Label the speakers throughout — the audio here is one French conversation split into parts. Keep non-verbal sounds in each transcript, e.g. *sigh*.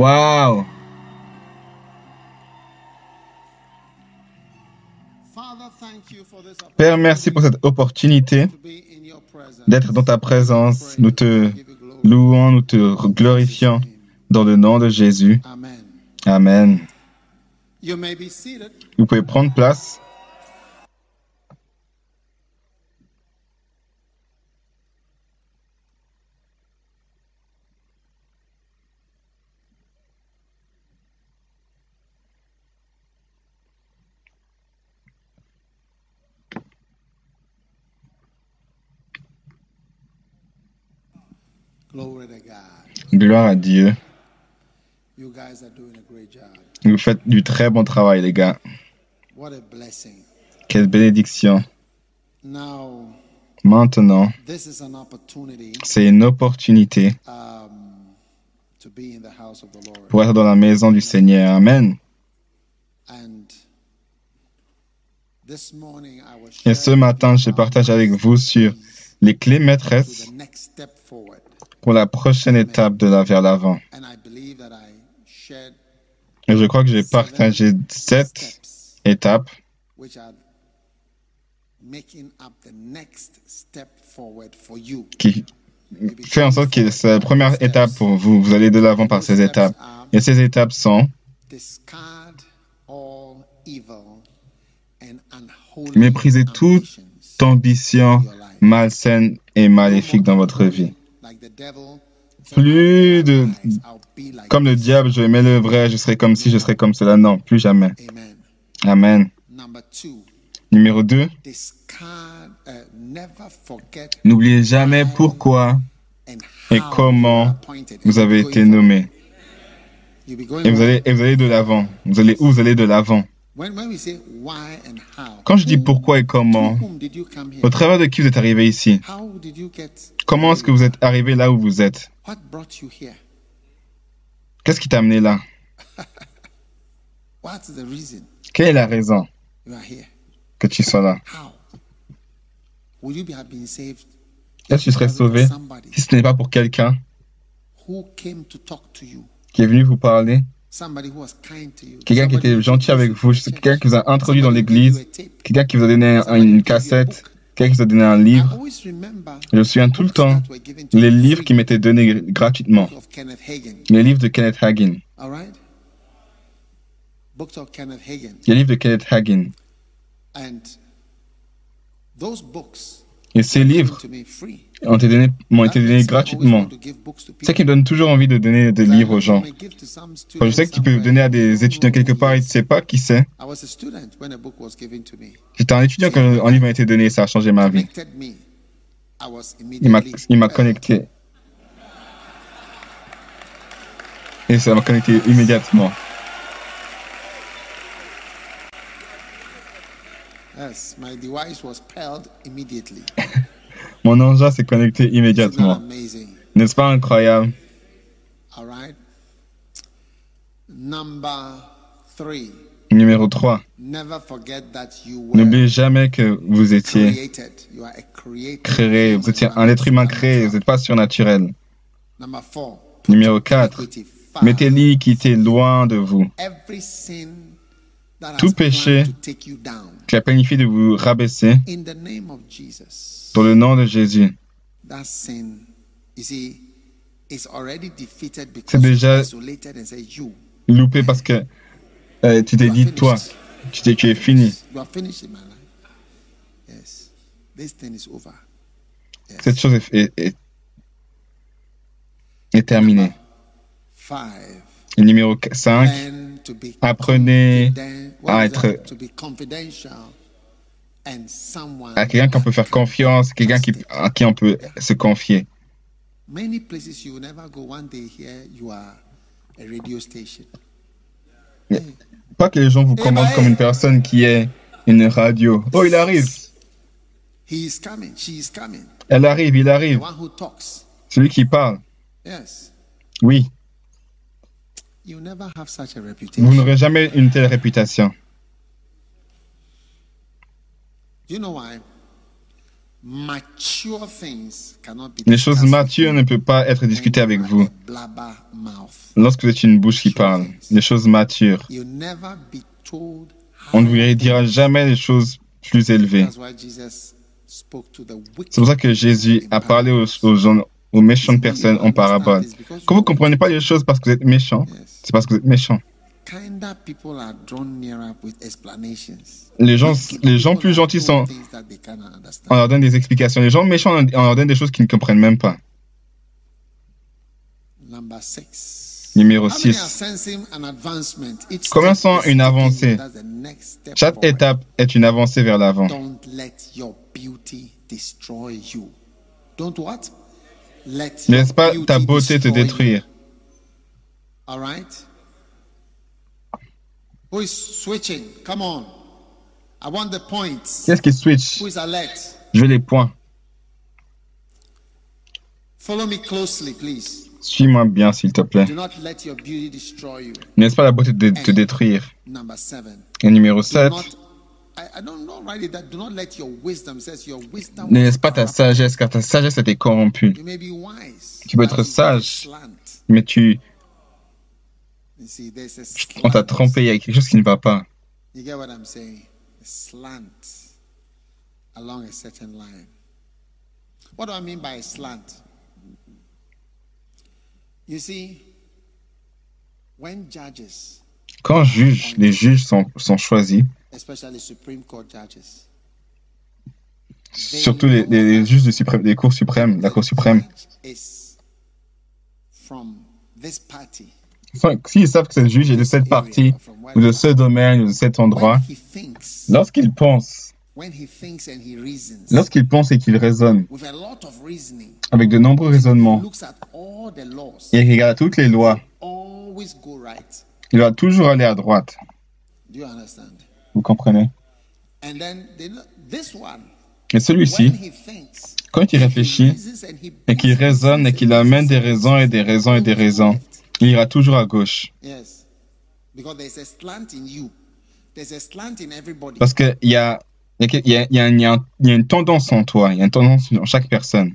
Speaker 1: Wow! Père, merci pour cette opportunité d'être dans ta présence. Nous te louons, nous te glorifions dans le nom de Jésus. Amen. Vous pouvez prendre place. Gloire à Dieu. Vous faites du très bon travail, les gars. Quelle bénédiction. Maintenant, c'est une opportunité pour être dans la maison du Seigneur. Amen. Et ce matin, je partage avec vous sur les clés maîtresses pour la prochaine étape de la vers l'avant. Et je crois que j'ai partagé sept étapes qui fait en sorte que c'est la première étape pour vous. Vous allez de l'avant par ces étapes. Et ces étapes sont mépriser toute ambition malsaine et maléfique dans votre vie. Plus de... Comme le diable, je le vrai, je serai comme si, je serai comme cela. Non, plus jamais. Amen. Numéro 2. N'oubliez jamais pourquoi et comment vous avez été nommé. Et vous allez, et vous allez de l'avant. Vous allez où Vous allez de l'avant? Quand je dis pourquoi et comment, au travers de qui vous êtes arrivé ici? Comment est-ce que vous êtes arrivé là où vous êtes? Qu'est-ce qui t'a amené là? *laughs* Quelle est la raison que tu sois là? Est-ce que tu serais sauvé si ce n'est pas pour quelqu'un qui est venu vous parler? Quelqu'un qui était gentil avec vous, quelqu'un qui vous a introduit dans l'église, quelqu'un qui vous a donné une cassette, quelqu'un qui vous a donné un livre. Je me souviens tout le temps les livres qui m'étaient donnés gratuitement. Les livres de Kenneth Hagin. Les livres de Kenneth Hagin. Et ces livres ont été donnés, m'ont été donnés gratuitement. C'est ça qui me donne toujours envie de donner des livres aux gens. je sais que tu peux donner à des étudiants quelque part et tu ne sais pas qui c'est. J'étais un étudiant quand un livre m'a été donné, ça a changé ma vie. Il m'a connecté. Et ça m'a connecté immédiatement.
Speaker 2: Yes, my device was. *laughs*
Speaker 1: Mon engin s'est connecté immédiatement. N'est-ce pas incroyable? Numéro 3. N'oubliez jamais que vous étiez créé, vous étiez un être humain créé, vous n'êtes pas surnaturel. Numéro 4. Mettez l'iniquité loin de vous. Tout péché qui a planifié de vous rabaisser, pour le nom de Jésus, c'est déjà loupé parce que euh, tu t'es dit, toi, tu, t'es, tu es fini. Cette chose est, est, est, est terminée. Et numéro 5, apprenez à être à quelqu'un qu'on peut faire confiance, quelqu'un qui, à qui on peut se confier. Pas que les gens vous commandent comme une personne qui est une radio. Oh, il arrive. Elle arrive, il arrive. Celui qui parle. Oui. Vous n'aurez jamais une telle réputation. Les choses matures ne peuvent pas être discutées avec vous. Lorsque vous êtes une bouche qui parle, les choses matures. On ne vous dira jamais les choses plus élevées. C'est pour ça que Jésus a parlé aux, gens, aux méchantes personnes en parabole. Quand vous ne comprenez pas les choses parce que vous êtes méchant, c'est parce que vous êtes méchant. Les gens, les gens plus gentils sont, on leur donne des explications. Les gens méchants, on leur donne des choses qu'ils ne comprennent même pas. Numéro 6. Combien sont une avancée Chaque étape est une avancée vers l'avant. Laisse pas ta beauté te détruire? Who is switching? Come on. I want the points. Qu'est-ce qui switch? Who is alert? Je veux les points. Follow me closely, please. Suis-moi bien, s'il te plaît. Ne laisse pas la beauté de te détruire? Et numéro 7. Ne laisse pas ta sagesse, car ta sagesse a été corrompue. Tu peux être sage, mais tu, on t'a trompé, il y a quelque chose qui ne va pas. You get what I'm saying? A slant along a certain line. What do I mean by slant? You see, when judges, quand juges, les juges sont, sont choisis, surtout les, les juges du suprême, des cours suprêmes, la Cour suprême, party, s'ils savent que ce juge est de cette partie, ou de ce domaine, ou de cet endroit, lorsqu'il pense, lorsqu'il pense et qu'il raisonne, avec de nombreux raisonnements, et regarde toutes les lois, il va toujours aller à droite. Vous comprenez? Et celui-ci, quand il réfléchit et qu'il raisonne et qu'il amène des raisons et des raisons et des raisons, il ira toujours à gauche. Parce qu'il y a, y, a, y, a, y, a, y a une tendance en toi, il y a une tendance en chaque personne.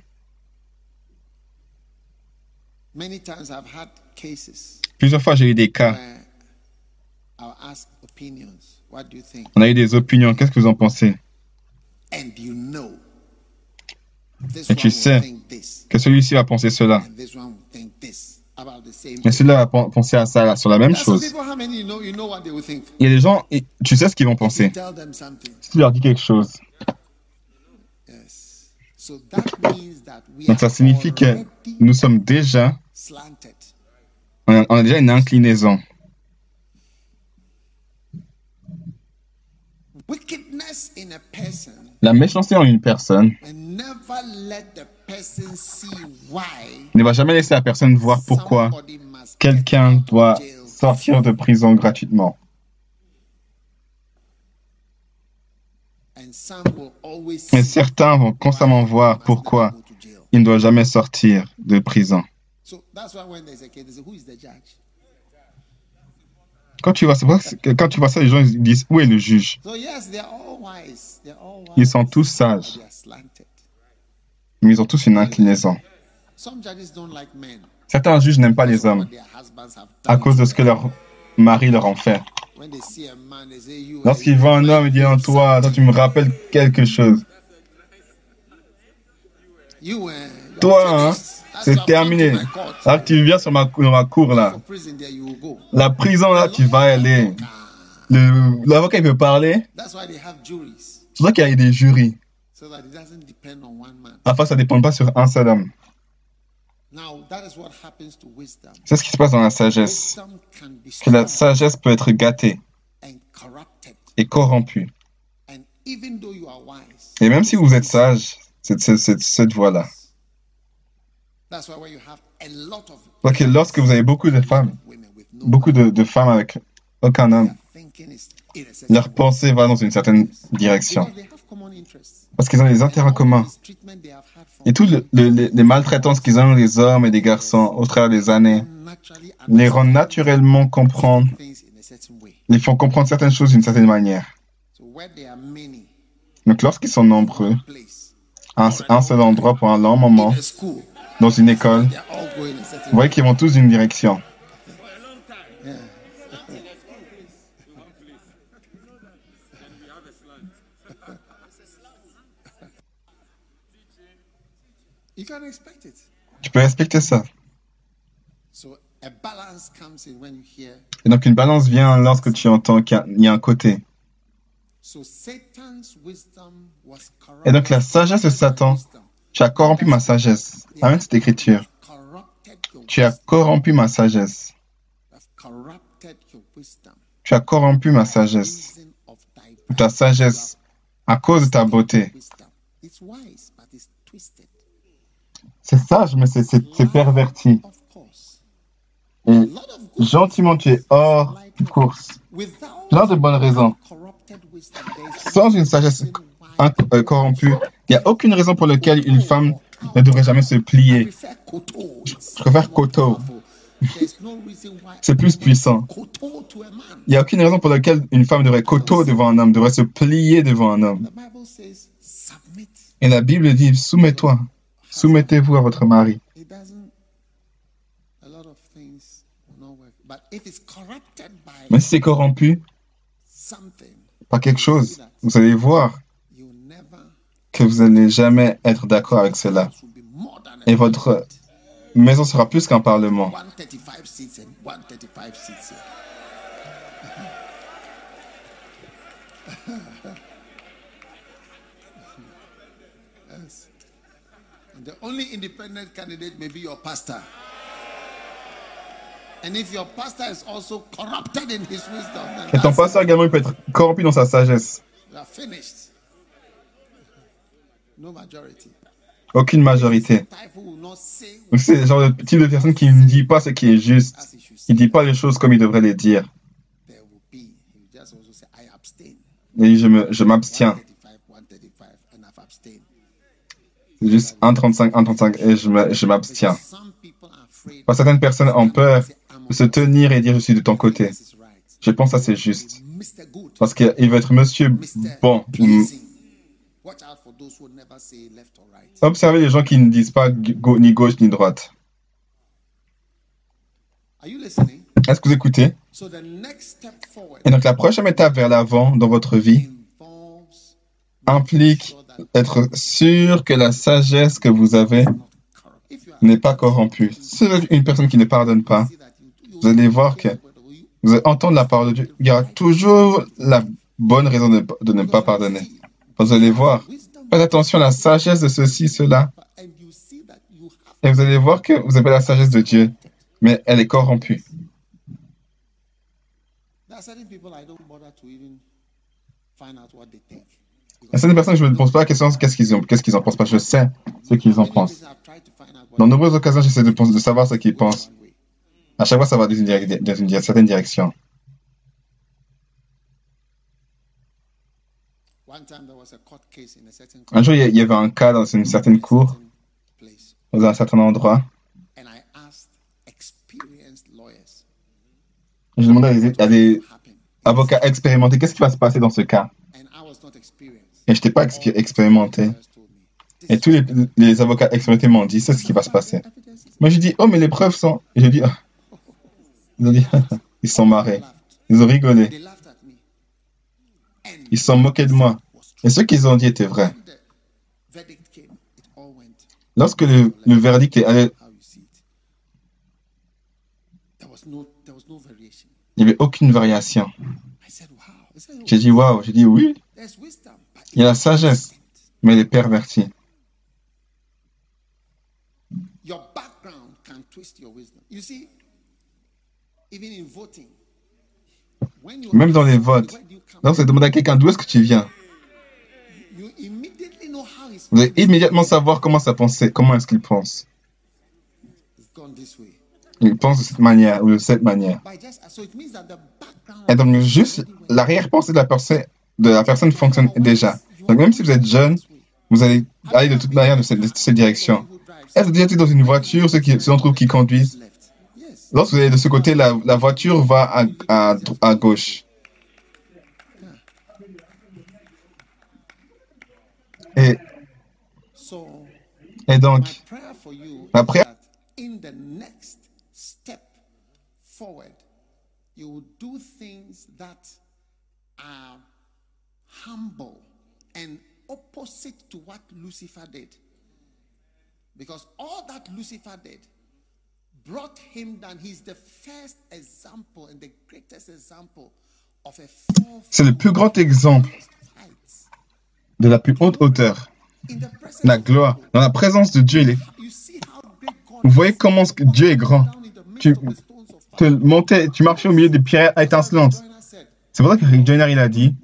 Speaker 1: Plusieurs fois, j'ai eu des cas. On a eu des opinions. Qu'est-ce que vous en pensez? Et tu sais que celui-ci va penser cela. Mais celui-là va penser à ça sur la même chose. Il y a des gens, tu sais ce qu'ils vont penser. Si tu leur dis quelque chose. Donc ça signifie que nous sommes déjà, on a, déjà une inclinaison. La méchanceté en une personne ne va jamais laisser la personne voir pourquoi quelqu'un doit sortir de prison gratuitement. Et certains vont constamment voir pourquoi il ne doit jamais sortir de prison. Quand tu vois, quand tu vois ça, les gens disent où est le juge? Ils sont tous sages, mais ils ont tous une inclinaison. Certains juges n'aiment pas les hommes à cause de ce que leur mari leur en fait. Lorsqu'ils voient un homme, ils disent en toi, toi tu me rappelles quelque chose. Toi, hein, c'est terminé. Là, tu viens sur ma, ma cour, là. La prison, là, tu vas aller. L'avocat, il veut parler. C'est pour ça qu'il y a des jurys. Afin ça ne dépend pas sur un seul homme. C'est ce qui se passe dans la sagesse. Que la sagesse peut être gâtée et corrompue. Et même si vous êtes sage, c'est cette voie-là. Donc lorsque vous avez beaucoup de femmes, beaucoup de, femmes avec aucun homme. Leur pensée va dans une certaine direction. Parce qu'ils ont des intérêts communs. Et toutes les maltraitances qu'ils ont les hommes et les garçons au travers des années les rendent naturellement comprendre, les font comprendre certaines choses d'une certaine manière. Donc lorsqu'ils sont nombreux, à un seul endroit pour un long moment, dans une école, vous voyez qu'ils vont tous d'une direction. Tu peux respecter ça. Et donc une balance vient lorsque tu entends qu'il y a un côté. Et donc la sagesse de Satan, tu as corrompu ma sagesse. Amen cette écriture. Tu as corrompu ma sagesse. Tu as corrompu ma sagesse. Ta sagesse à cause de ta beauté. C'est sage, mais c'est perverti. Et gentiment, tu es hors course. Plein de bonnes raisons. Sans une sagesse euh, corrompue, il n'y a aucune raison pour laquelle une femme ne devrait jamais se plier. Je préfère Koto. C'est plus puissant. Il n'y a aucune raison pour laquelle une femme devrait Koto devant un homme, devrait se plier devant un homme. Et la Bible dit, soumets-toi, soumettez-vous à votre mari. Mais si c'est corrompu par quelque chose, vous allez voir que vous n'allez jamais être d'accord avec cela. Et votre maison sera plus qu'un parlement. The only independent candidate may be your pastor. Et ton pasteur également il peut être corrompu dans sa sagesse. Aucune majorité. c'est le genre de type de personne qui ne dit pas ce qui est juste. Il ne dit pas les choses comme il devrait les dire. Et je m'abstiens. C'est juste 1,35, 1,35 et je m'abstiens. Certaines personnes ont peur se tenir et dire je suis de ton côté. Je pense que c'est juste. Parce qu'il veut être monsieur bon. Observez les gens qui ne disent pas ni gauche ni droite. Est-ce que vous écoutez? Et donc la prochaine étape vers l'avant dans votre vie implique être sûr que la sagesse que vous avez n'est pas corrompue. Si vous êtes une personne qui ne pardonne pas, vous allez voir que vous allez entendre la parole de Dieu. Il y aura toujours la bonne raison de, ne pas pardonner. Vous allez voir. Faites attention à la sagesse de ceci, cela. Et vous allez voir que vous avez la sagesse de Dieu, mais elle est corrompue. Il y a certaines personnes, je ne pose pas la question qu'est-ce qu'ils qu'est-ce qu'ils en pensent pas. Je sais ce qu'ils en pensent. Dans de nombreuses occasions, j'essaie de, de savoir ce qu'ils pensent. À chaque fois, ça va dans une, dans une certaine direction. Un jour, il y avait un cas dans une certaine cour, dans un certain endroit. Je demandais à des avocats expérimentés qu'est-ce qui va se passer dans ce cas? Et je n'étais pas expérimenté. Et tous les, avocats expérimentés m'ont dit c'est ce qui va se passer. Moi, je dis oh, mais les preuves sont. Et je dis oh, *laughs* ils ont dit, ils sont marrés. Ils ont rigolé. Ils sont moqués de moi. Et ce qu'ils ont dit était vrai. Lorsque le, verdict est allé, il n'y avait aucune variation. J'ai dit, waouh, j'ai dit oui. Il y a la sagesse, mais elle est pervertie. Même dans les votes, lorsque vous demandez à quelqu'un d'où est-ce que tu viens, vous allez immédiatement savoir comment ça pensait, comment est-ce qu'il pense. Il pense de cette manière ou de cette manière. Et donc, juste l'arrière-pensée de la personne, de la personne fonctionne déjà. Donc, même si vous êtes jeune, vous allez aller de toute manière de cette, direction? Est-ce que vous êtes dans une voiture, ceux, qui, ceux qui conduisent? Lorsque vous êtes de ce côté, la, la voiture va à, à, à gauche. Et, et donc, ma prière forward, you will do things that are humble and opposite to what Lucifer did. Because all that Lucifer did brought him down. He's the first example and the greatest example of a C'est le plus grand exemple de la plus haute hauteur. La gloire. Dans la présence de Dieu, il est... Vous voyez comment Dieu est grand. Tu, te montais, tu marchais au milieu des pierres étincelantes. C'est pour ça que Rick Joyner, il a dit,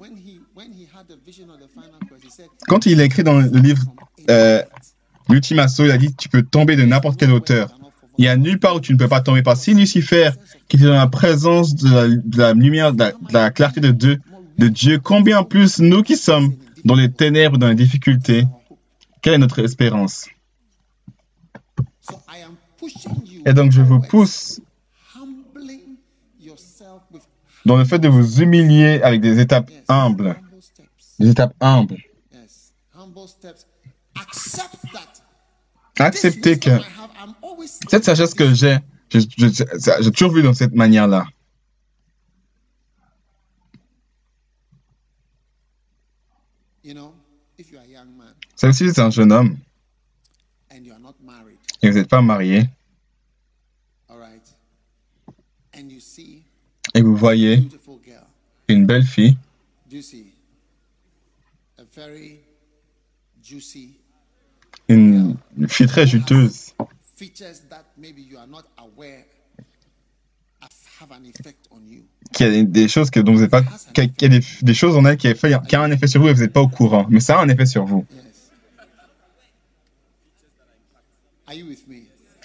Speaker 1: quand il a écrit dans le livre euh, L'ultime il a dit, tu peux tomber de n'importe quelle hauteur. Il n'y a nulle part où tu ne peux pas tomber. Parce que si Lucifer, qui était dans la présence de la, lumière, de la, clarté de Dieu, combien plus nous qui sommes? Dans les ténèbres, dans les difficultés, quelle est notre espérance? Et donc je vous pousse dans le fait de vous humilier avec des étapes humbles. Des étapes humbles. Acceptez que cette sagesse que j'ai, j'ai toujours vu dans cette manière-là. Celle si vous êtes un jeune homme. Et vous n'êtes pas marié, et vous voyez une belle fille, une fille très juteuse, qui a des choses que dont vous n'êtes pas, qui a, des, des, choses en elle qui a, fait, qui a un effet sur vous et vous n'êtes pas au courant, mais ça a un effet sur vous.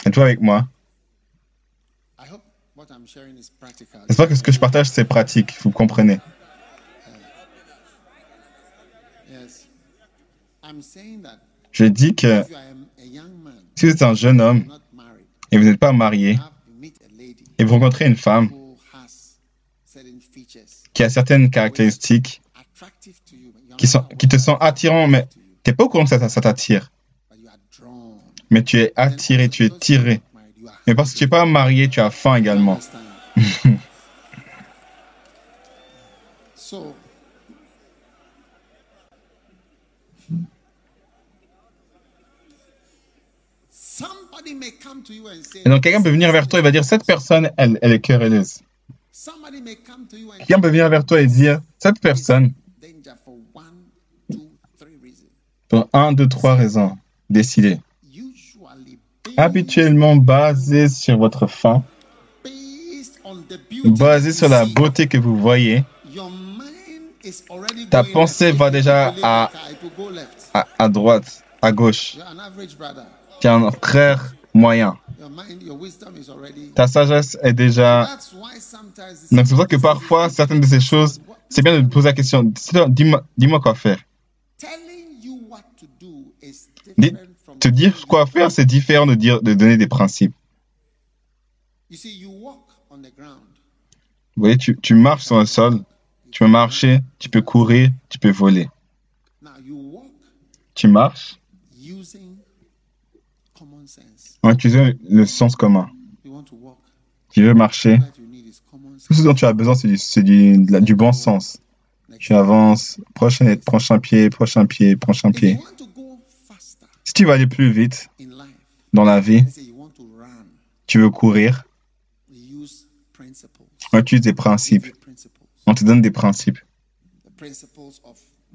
Speaker 1: Êtes-vous avec moi? J'espère que ce que je partage, c'est pratique, vous comprenez. Je dis que si vous êtes un jeune homme et vous n'êtes pas marié, et vous rencontrez une femme qui a certaines caractéristiques qui, sont, qui te sont attirants, mais tu n'es pas au courant que ça, ça t'attire. Mais tu es attiré, tu es tiré. Mais parce que tu n'es pas marié, tu as faim également. Et donc quelqu'un peut venir vers toi et va dire, cette personne, elle, elle est querelleuse. Quelqu'un peut venir vers toi et dire, cette personne, pour un, deux, trois raisons, décidez habituellement basé sur votre faim, basé sur la beauté que vous voyez, ta pensée va déjà à, à, droite, à gauche. Tu es un frère moyen. Ta sagesse est déjà... Donc c'est pour ça que parfois, certaines de ces choses, c'est bien de poser la question, dis-moi dis quoi faire. Te dire quoi faire, c'est différent de, dire, de donner des principes. Vous voyez, tu, tu marches sur le sol, tu peux marcher, tu peux courir, tu peux voler. Tu marches en utilisant le sens commun. Tu veux marcher. Tout ce dont tu as besoin, c'est du, du, du, bon sens. Tu avances, prochain, prochain pied, prochain pied, prochain pied. Si tu veux aller plus vite dans la vie, tu veux courir, on utilise des principes. On te donne des principes.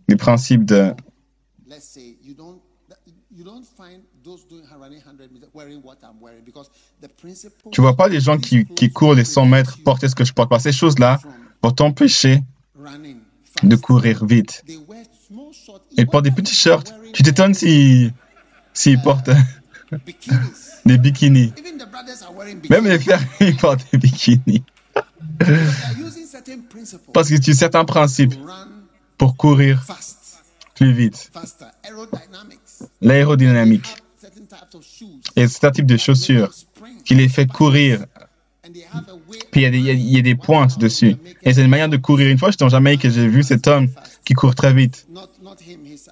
Speaker 1: Des principes de... Tu vois pas les gens qui, qui courent les 100 mètres porter ce que je porte pas. Ces choses-là vont t'empêcher de courir vite. Ils portent des petits shorts. Tu t'étonnes si s'ils portent *laughs* des bikinis. Même les frères, *laughs* ils portent des bikinis. Parce qu'ils utilisent certains principes pour courir plus vite. L'aérodynamique. Et c'est un type de chaussures qui les fait courir. Puis il y, a des, pointes dessus. Et c'est une manière de courir. Une fois, j'étais en Jamaïque et j'ai vu cet homme qui court très vite.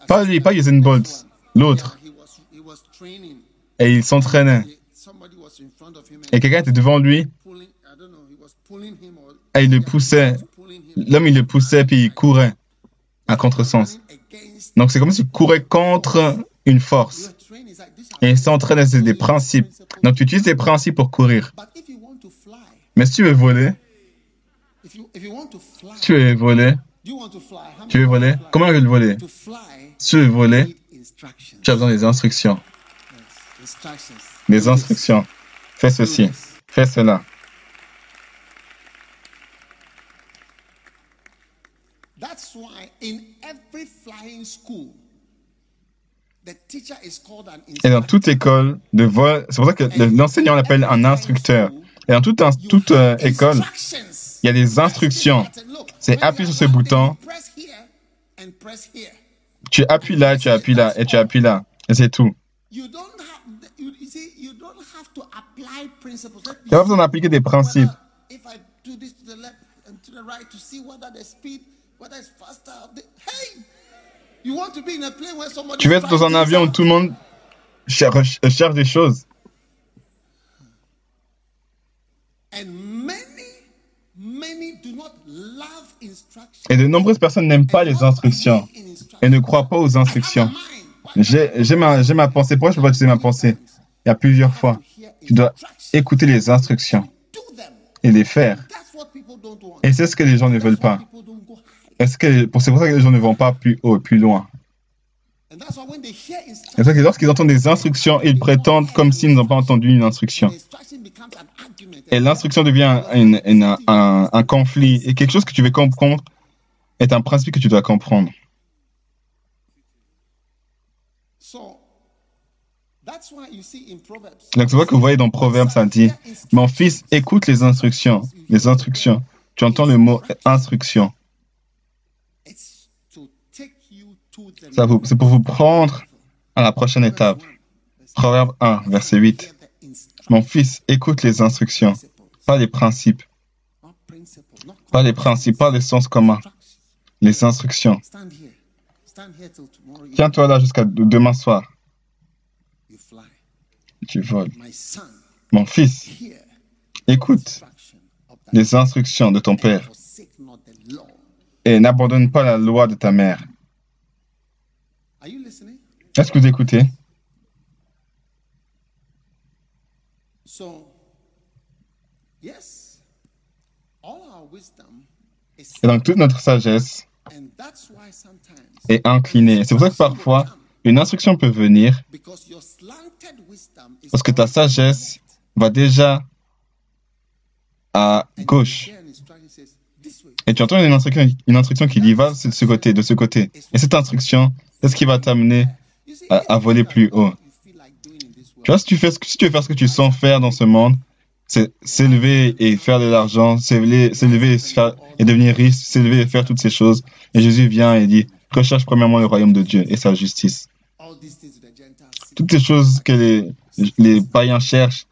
Speaker 1: Pas lui, pas Usain Bolt, l'autre. Et il s'entraînait. Et quelqu'un était devant lui. Et il le poussait. L'homme, il le poussait, puis il courait à contresens. Donc, c'est comme s'il courait contre une force. Et il s'entraîne c'est des principes. Donc, tu utilises des principes pour courir. Mais si tu veux voler, si tu veux voler, tu veux voler, comment tu veux voler? Si tu veux voler, tu as besoin des instructions. Des instructions. Fais ceci, fais cela. Et dans toute école de vol, c'est pour ça que l'enseignant l'appelle un instructeur. Et dans toute, toute euh, école, il y a des instructions. C'est appuie sur ce bouton. Tu appuies là, tu appuies là, et tu appuies là. Et c'est tout. Tu pas besoin d'appliquer des principes. Tu veux être dans un avion où tout le monde cherche, cherche des choses. Et de nombreuses personnes n'aiment pas les instructions et ne croient pas aux instructions. J'ai ma, pensée. Pourquoi je peux pas utiliser ma pensée? Il y a plusieurs fois. Tu dois écouter les instructions et les faire. Et c'est ce que les gens ne veulent pas. Est-ce c'est pour ça que les gens ne vont pas plus haut, plus loin c'est ça que lorsqu'ils entendent des instructions, ils prétendent comme s'ils n'ont pas entendu une instruction. Et l'instruction devient un, conflit. Et quelque chose que tu veux comprendre est un principe que tu dois comprendre. Donc, tu vois que vous voyez dans Proverbes, ça dit Mon fils, écoute les instructions. Les instructions. Tu entends le mot instruction. C'est pour vous prendre à la prochaine étape. Proverbe 1, verset 8. Mon fils, écoute les instructions, pas les principes. Pas les principes, pas les sens communs. Les instructions. Tiens-toi là jusqu'à demain soir. Tu voles. Mon fils, écoute les instructions de ton père et n'abandonne pas la loi de ta mère. Est-ce que vous écoutez? Et donc toute notre sagesse est inclinée. C'est pour ça que parfois, une instruction peut venir parce que ta sagesse va déjà à gauche. Et tu entends une instruction, une instruction qui dit va de ce côté, de ce côté. Et cette instruction, c'est ce qui va t'amener à, voler plus haut. Tu vois, si tu, fais ce que, si tu veux faire ce que tu sens faire dans ce monde, c'est s'élever et faire de l'argent, s'élever, s'élever et, et devenir riche, s'élever et faire toutes ces choses. Et Jésus vient et dit, recherche premièrement le royaume de Dieu et sa justice. Toutes ces choses que les, les païens cherchent,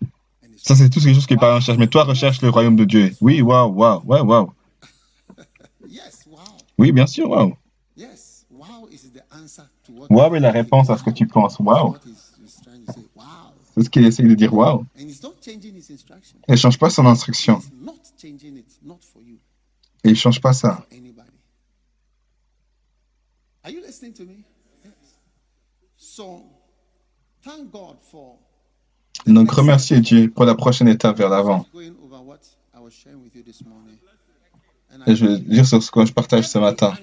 Speaker 1: ça c'est tout ce choses que les païens cherchent. Mais toi, recherche le royaume de Dieu. Oui, waouh, waouh, waouh, *laughs* waouh. Oui, bien sûr, waouh. Waouh est la réponse à ce que tu penses. Waouh. C'est ce qu'il essaie de dire. Waouh. Il ne change pas son instruction. Et il ne change pas ça. Donc, remerciez Dieu pour la prochaine étape vers l'avant. Et je vais dire sur ce que je partage ce matin.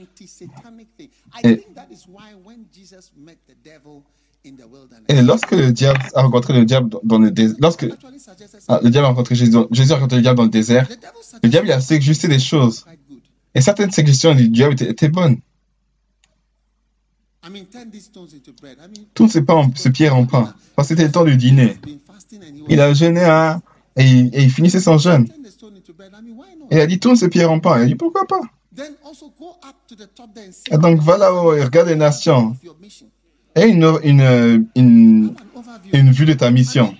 Speaker 1: Et, lorsque le diable a rencontré le diable dans le désert, lorsque ah, le diable a rencontré Jésus, Jésus a rencontré le diable dans le désert, le diable a suggesté des choses. Et certaines suggestions du diable étaient, bonnes. Tout ce, pain, ce pierre en pain. Parce que c'était le temps du dîner. Il a jeûné et, il, finissait son jeûne. Et il a dit, tourne ces pierres en pain. Il a dit, pourquoi pas? Et donc va là-haut et regarde les nations. Et une, une, une, une vue de ta mission.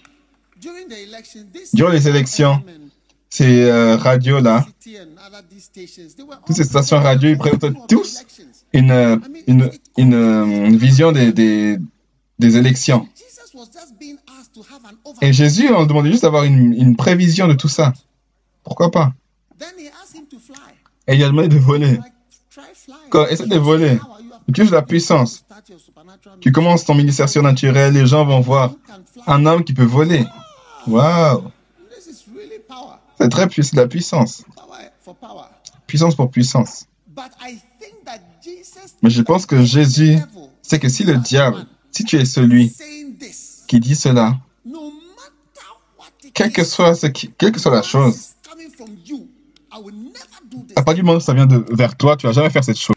Speaker 1: Durant les élections, ces euh, radios-là, toutes ces stations radio, ils présentent tous une, une, une, vision des, des, des, élections. Et Jésus, on demandait juste d'avoir une, prévision de tout ça. Pourquoi pas? Et il a demandé de voler. Quand, essaie de voler. Utilise la puissance. Tu commences ton ministère surnaturel, les gens vont voir un homme qui peut voler. Waouh! C'est très puissant, la puissance. Puissance pour puissance. Mais je pense que Jésus sait que si le diable, si tu es celui qui dit cela, quelle que soit, ce que soit la chose, à partir du moment où ça vient de, vers toi, tu vas jamais faire cette chose.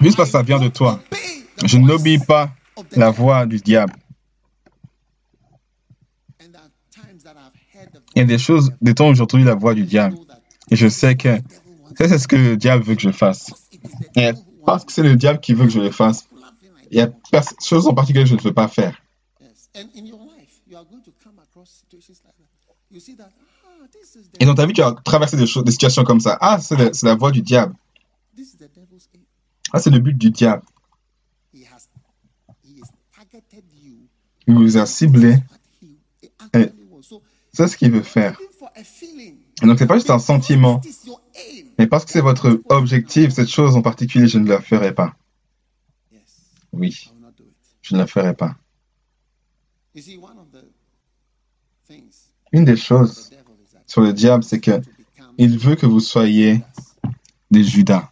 Speaker 1: Juste parce que ça vient de toi. Je n'obéis pas la voix du diable. Il y a des choses, des temps où j'ai entendu la voix du diable. Et je sais que c'est ce que le diable veut que je fasse. Parce que c'est le diable qui veut que je le fasse, il y a des choses en particulier que je ne veux pas faire. Et dans ta vie, tu as traversé des, choses, des situations comme ça. Ah, c'est la voix du diable. Ah, c'est le but du diable. Il vous a ciblé. C'est ce qu'il veut faire. Et donc, ce n'est pas juste un sentiment. Mais parce que c'est votre objectif, cette chose en particulier, je ne la ferai pas. Oui, je ne la ferai pas. Une des choses sur le diable, c'est que il veut que vous soyez des Judas.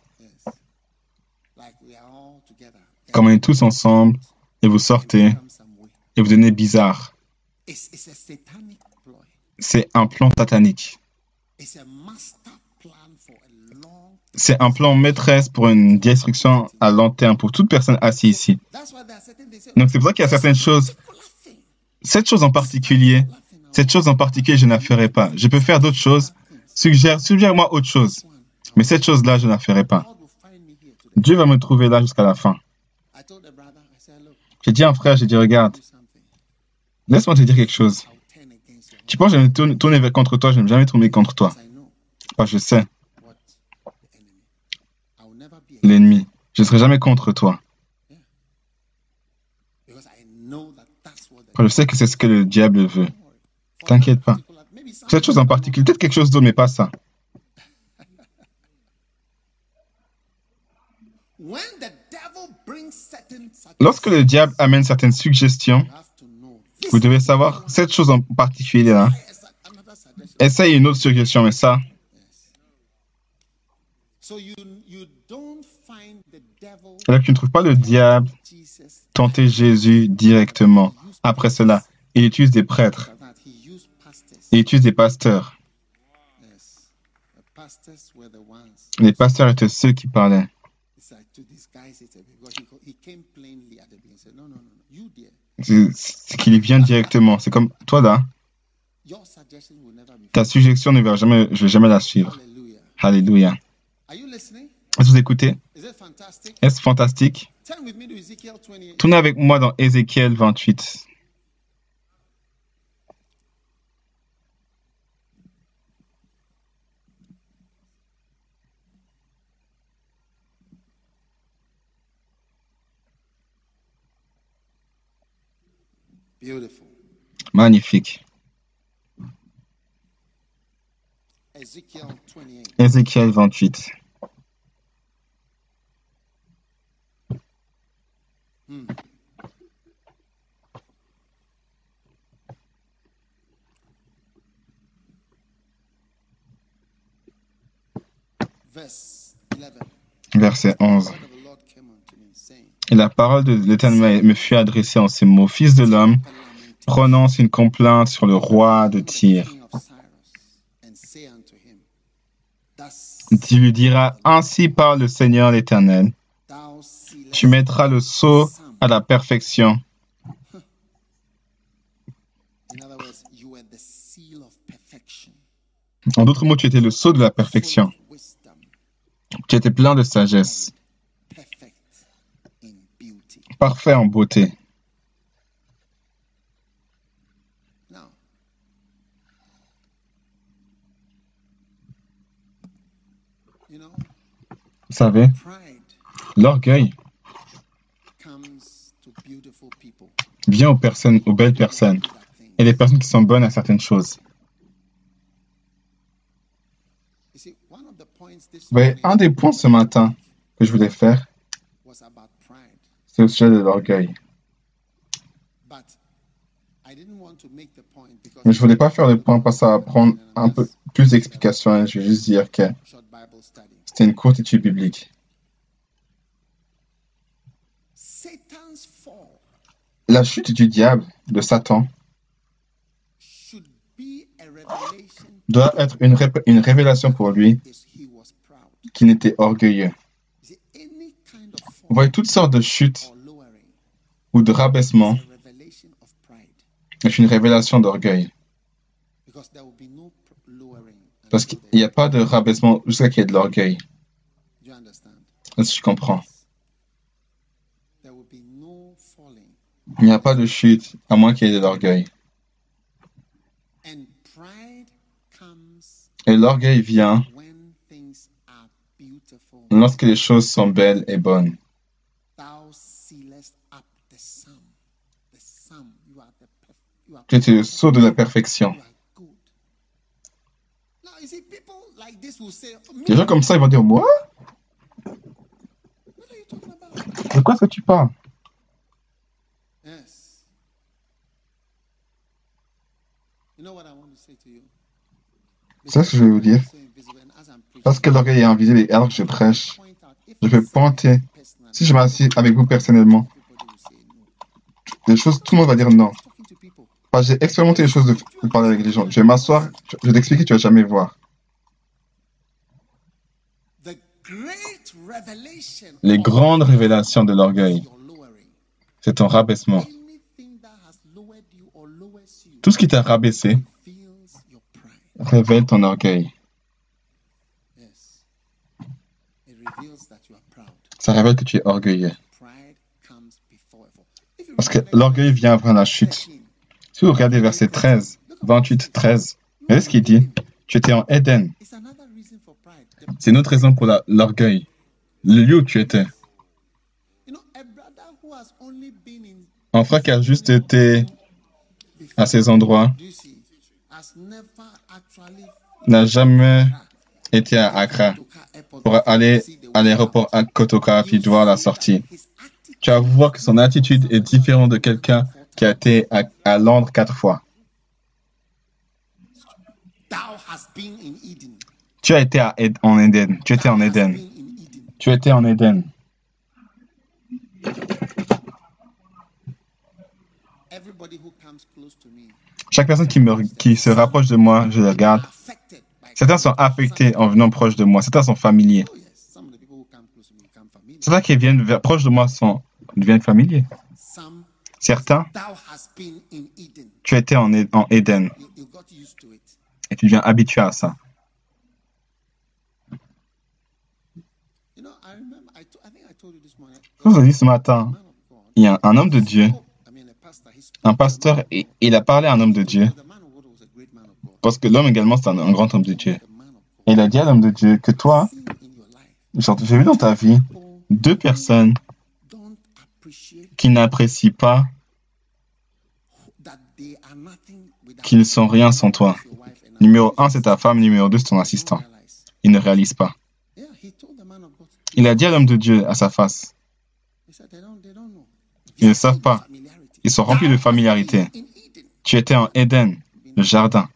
Speaker 1: Comme on est tous ensemble et vous sortez et vous devenez bizarre. C'est un plan satanique. C'est un plan maîtresse pour une destruction à long terme pour toute personne assise ici. Donc c'est pour ça qu'il y a certaines choses. Cette chose en particulier, cette chose en particulier, je ne la ferai pas. Je peux faire d'autres choses. Suggère, suggère-moi autre chose. Mais cette chose-là, je ne la ferai pas. Dieu va me trouver là jusqu'à la fin. J'ai dit à un frère, j'ai dit, regarde, laisse-moi te dire quelque chose. Tu penses que je vais me tourner, contre toi, je ne vais jamais tourner contre toi. Je sais l'ennemi. Je ne serai jamais contre toi. Je sais que c'est ce que le diable veut. T'inquiète pas. Cette chose en particulier, peut-être quelque chose d'autre, mais pas ça. Lorsque le diable amène certaines suggestions, vous devez savoir cette chose en particulier là. Essaye une autre suggestion, mais ça. Alors tu ne trouves pas le diable tenter Jésus directement. Après cela, il utilise des prêtres. Il utilise des pasteurs. Les pasteurs étaient ceux qui parlaient. C'est qu'il vient directement. C'est comme toi là. Ta suggestion ne va jamais, je vais jamais la suivre. Alléluia. Est-ce que vous écoutez? Est-ce fantastique? Tournez avec moi dans Ézéchiel 28. Magnifique. Ézéchiel 28. Verset 11. Et la parole de l'Éternel me fut adressée en ces mots. Fils de l'homme, prononce une complainte sur le roi de Tyr. Tu lui diras, ainsi parle le Seigneur l'Éternel. Tu mettras le sceau à la perfection. En d'autres mots, tu étais le sceau de la perfection. Tu étais plein de sagesse. Parfait en beauté. Vous savez, l'orgueil vient aux personnes, aux belles personnes et les personnes qui sont bonnes à certaines choses. Vous un des points ce matin que je voulais faire, c'est au sujet de l'orgueil. Mais je ne voulais pas faire le point parce que ça va prendre un peu plus d'explications. Je vais juste dire que c'était une courte étude biblique. La chute du diable, de Satan, doit être une, une révélation pour lui qui n'était orgueilleux. Vous voyez toutes sortes de chutes ou de rabaissements c'est une révélation d'orgueil. Parce qu'il n'y a pas de rabaissement jusqu'à qu'il y ait de l'orgueil. Est-ce que je comprends? Il n'y a pas de chute à moins qu'il y ait de l'orgueil. Et l'orgueil vient lorsque les choses sont belles et bonnes. Tu es le sceau de la perfection. Des gens comme ça, ils vont dire Moi? De quoi est-ce que tu parles? C'est ce que je vais vous dire. Parce que l'orgueil est invisible et alors que je prêche, je vais pointer. Si je m'assieds avec vous personnellement, des choses, tout le monde va dire non. J'ai expérimenté les choses de, parler avec les gens. Je vais m'asseoir, je vais t'expliquer, tu vas jamais voir. Les grandes révélations de l'orgueil, c'est ton rabaissement. Tout ce qui t'a rabaissé révèle ton orgueil. Ça révèle que tu es orgueilleux. Parce que l'orgueil vient avant la chute. Si vous regardez verset 13, 28, 13, regardez ce qu'il dit? Tu étais en Éden. C'est une autre raison pour l'orgueil. Le lieu où tu étais. Un frère qui a juste été à ces endroits n'a jamais été à Accra pour aller à l'aéroport à Kotoka puis voir la sortie. Tu vas voir que son attitude est différente de quelqu'un qui a été à, Londres quatre fois. Tu as été en Éden. Tu étais en Éden. Tu étais en Éden. Chaque personne qui, me, qui se rapproche de moi, je les regarde. Certains sont affectés en venant proche de moi. Certains sont familiers. Certains qui viennent proche de moi sont, deviennent familiers. Certains, tu étais en, en Éden. Et tu deviens habitué à ça. Je vous ai dit ce matin, il y a un homme de Dieu, un pasteur, et il a parlé à un homme de Dieu, parce que l'homme également, c'est un, grand homme de Dieu. Et il a dit à l'homme de Dieu que toi, j'ai vu dans ta vie deux personnes qui n'apprécient pas qu'ils ne sont rien sans toi. Numéro un, c'est ta femme. Numéro deux, c'est ton assistant. Ils ne réalisent pas. Il a dit à l'homme de Dieu à sa face. Ils ne savent pas. Ils sont remplis de familiarité. Tu étais en Éden, le jardin.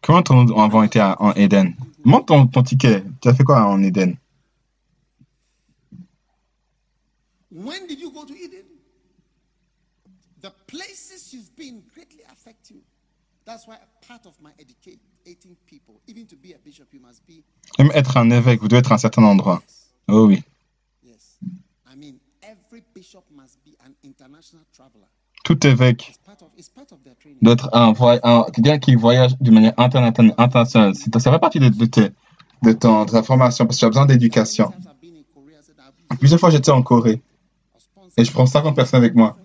Speaker 1: Comment ton avant été en Éden? Montre ton, ton ticket. Tu as fait quoi en Éden The you've been greatly affect you. That's why a part of my educating people, even to be a bishop, you must be. Même être un évêque, vous devez être à un certain endroit. Oh oui. Yes. Tout évêque doit être un, quelqu'un qui voyage de manière internationale. Ça fait partie de, de, de, ton, de ta formation parce que tu as besoin d'éducation. Plusieurs fois, j'étais en Corée et je prends 50 personnes avec moi.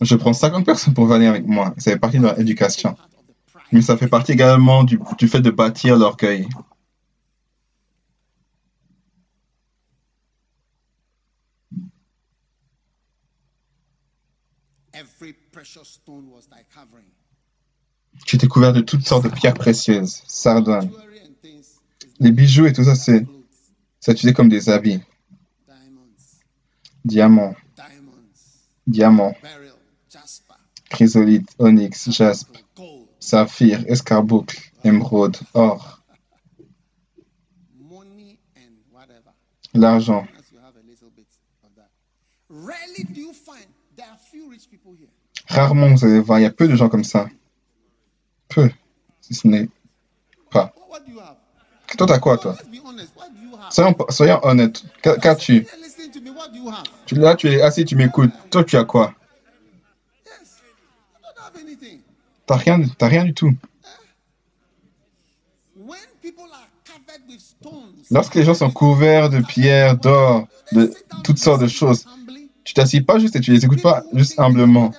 Speaker 1: Je prends 50 personnes pour venir avec moi. Ça fait partie de leur éducation. Mais ça fait partie également du, du fait de bâtir l'orgueil. Tu étais couvert de toutes sortes de pierres précieuses, sardoines. Les bijoux et tout ça, c'est utilisé comme des habits. Diamants, diamants, chrysolite, onyx, jaspe, saphir, escarboucle, émeraude, or, l'argent. Rarement vous allez voir, il y a peu de gens comme ça. Peu, si ce n'est pas. Toi, t'as quoi, toi? Soyons, soyons honnêtes. Qu'as-tu? Là, tu es assis, tu m'écoutes. Toi, tu as quoi? T'as rien, rien du tout. Lorsque les gens sont couverts de pierres, d'or, de toutes sortes de choses, tu t'assis pas juste et tu les écoutes pas juste humblement.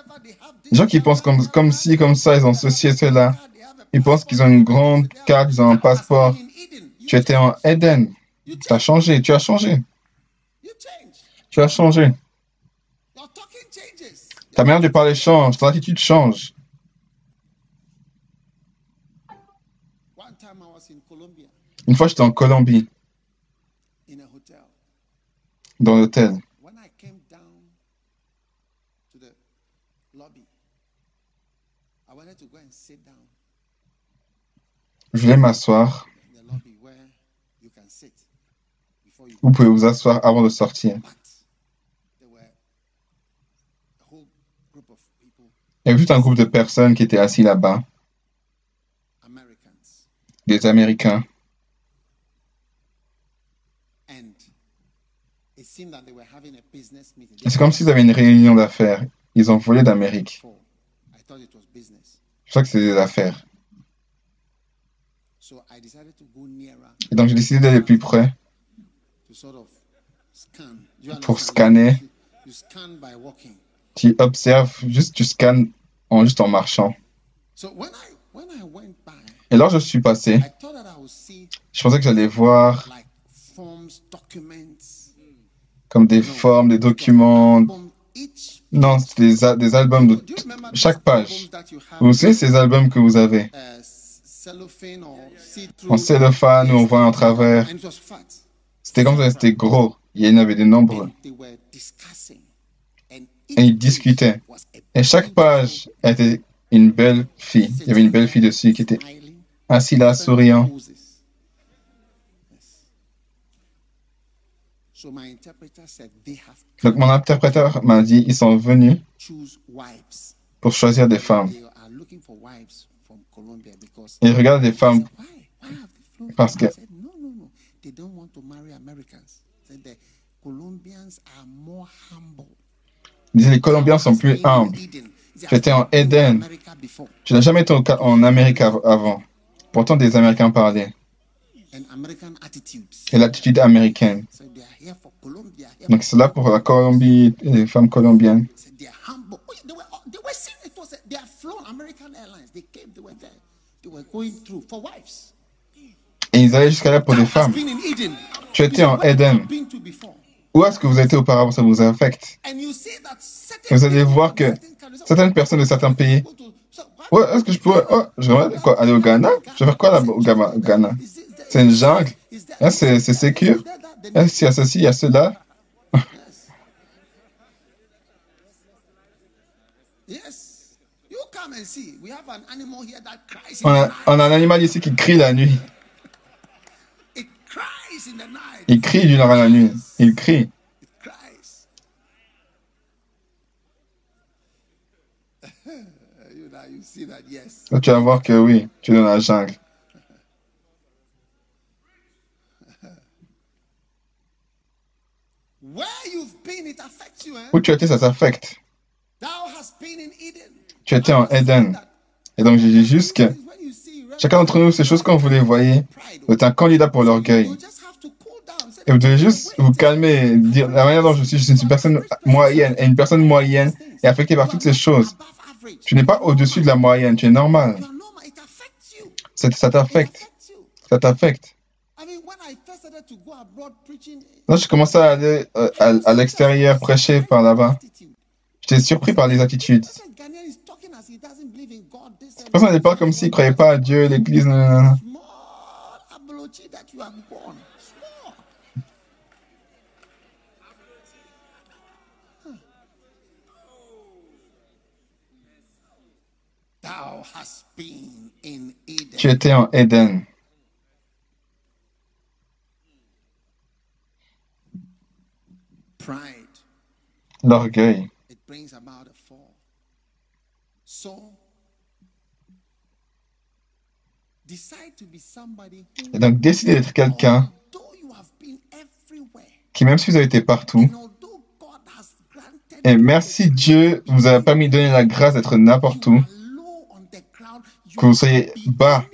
Speaker 1: Les gens qui pensent comme, comme si, comme ça, ils ont ceci et cela. Ils pensent qu'ils ont une grande carte, ils ont un passeport. Tu étais en Eden. Tu as changé, tu as changé. Tu as changé. Ta manière de parler change, ton attitude change. Une fois, j'étais en Colombie, dans l'hôtel. Je voulais m'asseoir. Vous pouvez vous asseoir avant de sortir. Il y avait tout un groupe de personnes qui étaient assis là-bas. Des Américains. C'est comme s'ils avaient une réunion d'affaires. Ils ont volé d'Amérique. Je crois que c'est des affaires. Et donc j'ai décidé d'aller plus près pour scanner. Tu observes, juste tu scannes en, juste en marchant. Et là, je suis passé. Je pensais que j'allais voir comme des formes, des documents. Non, c'est des, des, albums de chaque page. Vous savez ces albums que vous avez? En cellophane, où on voit en travers. C'était comme ça, c'était gros. Il y en avait des nombres. Et ils discutaient. Et chaque page était une belle fille. Il y avait une belle fille dessus qui était assise là, souriant. Donc mon interpréteur m'a dit, ils sont venus pour choisir des femmes. Ils regardent des femmes parce que les Colombiens sont plus humbles. J'étais en Eden. Je n'ai jamais été en Amérique avant. Pourtant, des Américains parlaient. Et l'attitude américaine. Donc, c'est là pour la Colombie et les femmes colombiennes. Et ils allaient jusqu'à là pour des femmes. Tu étais en Eden. Où est-ce que vous étiez auparavant? Ça vous affecte. Et vous allez voir que certaines personnes de certains pays. Ouais, est-ce que je pourrais. Oh, je quoi, aller au Ghana Je vais faire quoi là-bas au Ghana? C'est une jungle hein, C'est sécure Est-ce qu'il y a ceci, il y a cela *laughs* on a, on a un animal ici qui crie la nuit. Il crie durant la nuit. Il crie. *laughs* tu vas voir que oui, tu es dans la jungle. Où tu étais, ça t'affecte. Tu étais en Eden. Et donc, je dis juste que chacun d'entre nous, ces choses quand vous les voyez, vous êtes un candidat pour l'orgueil. Et vous devez juste vous calmer, dire la manière dont je suis, je suis une personne moyenne. Et une personne moyenne est affectée par toutes ces choses. Tu n'es pas au-dessus de la moyenne, tu es normal. Ça t'affecte. Ça t'affecte. Quand je commençais à aller euh, à, l'extérieur prêcher par là-bas, j'étais surpris par les attitudes. Personne n'est pas comme s'il ne croyait pas à Dieu, l'Église. Tu étais en Éden. L'orgueil. Et donc, décidez d'être quelqu'un qui, même si vous avez été partout, et merci Dieu vous a permis de donner la grâce d'être n'importe où, que vous soyez bas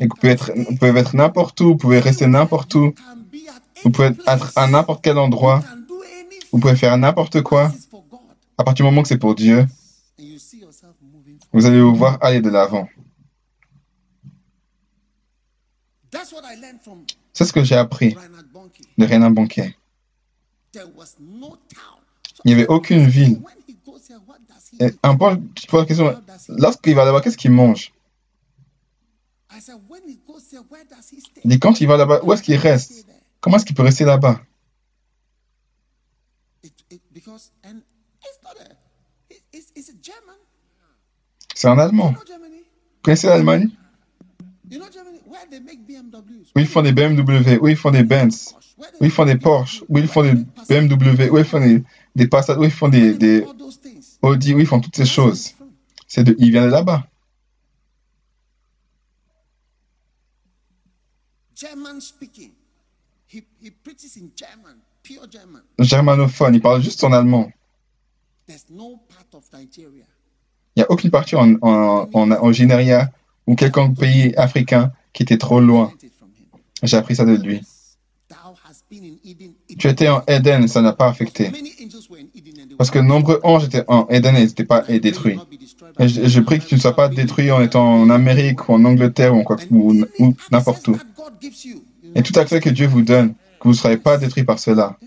Speaker 1: et que vous pouvez être, vous pouvez être n'importe où, vous pouvez rester n'importe où, vous pouvez être à n'importe quel endroit, vous pouvez faire n'importe quoi. À partir du moment que c'est pour Dieu, vous allez vous voir aller de l'avant. C'est ce que j'ai appris de Renan Banquet. Il n'y avait aucune ville. La question, lorsqu'il va là-bas, qu'est-ce qu'il mange? Il dit, quand il va là-bas, où est-ce qu'il reste? Comment est-ce qu'il peut rester là-bas? C'est en allemand. Vous connaissez l'Allemagne? Où ils font des BMW, où ils font des Benz, où ils font des Porsche, où ils font des BMW, où ils font des, des Passat, où ils font des, des Audi, où ils font toutes ces choses. C'est de, ils viennent de là-bas. Germanophone, il parle juste en allemand. Il n'y a aucune partie en, en, en, en Généria ou quelconque pays africain qui était trop loin. J'ai appris ça de lui. Tu étais en Éden, ça n'a pas affecté. Parce que nombreux anges étaient en Éden et n'étaient pas détruits. Et je, prie que tu ne sois pas détruit en étant en Amérique ou en Angleterre ou, ou, ou n'importe où. Et tout accès que Dieu vous donne, vous ne serez pas détruit par cela.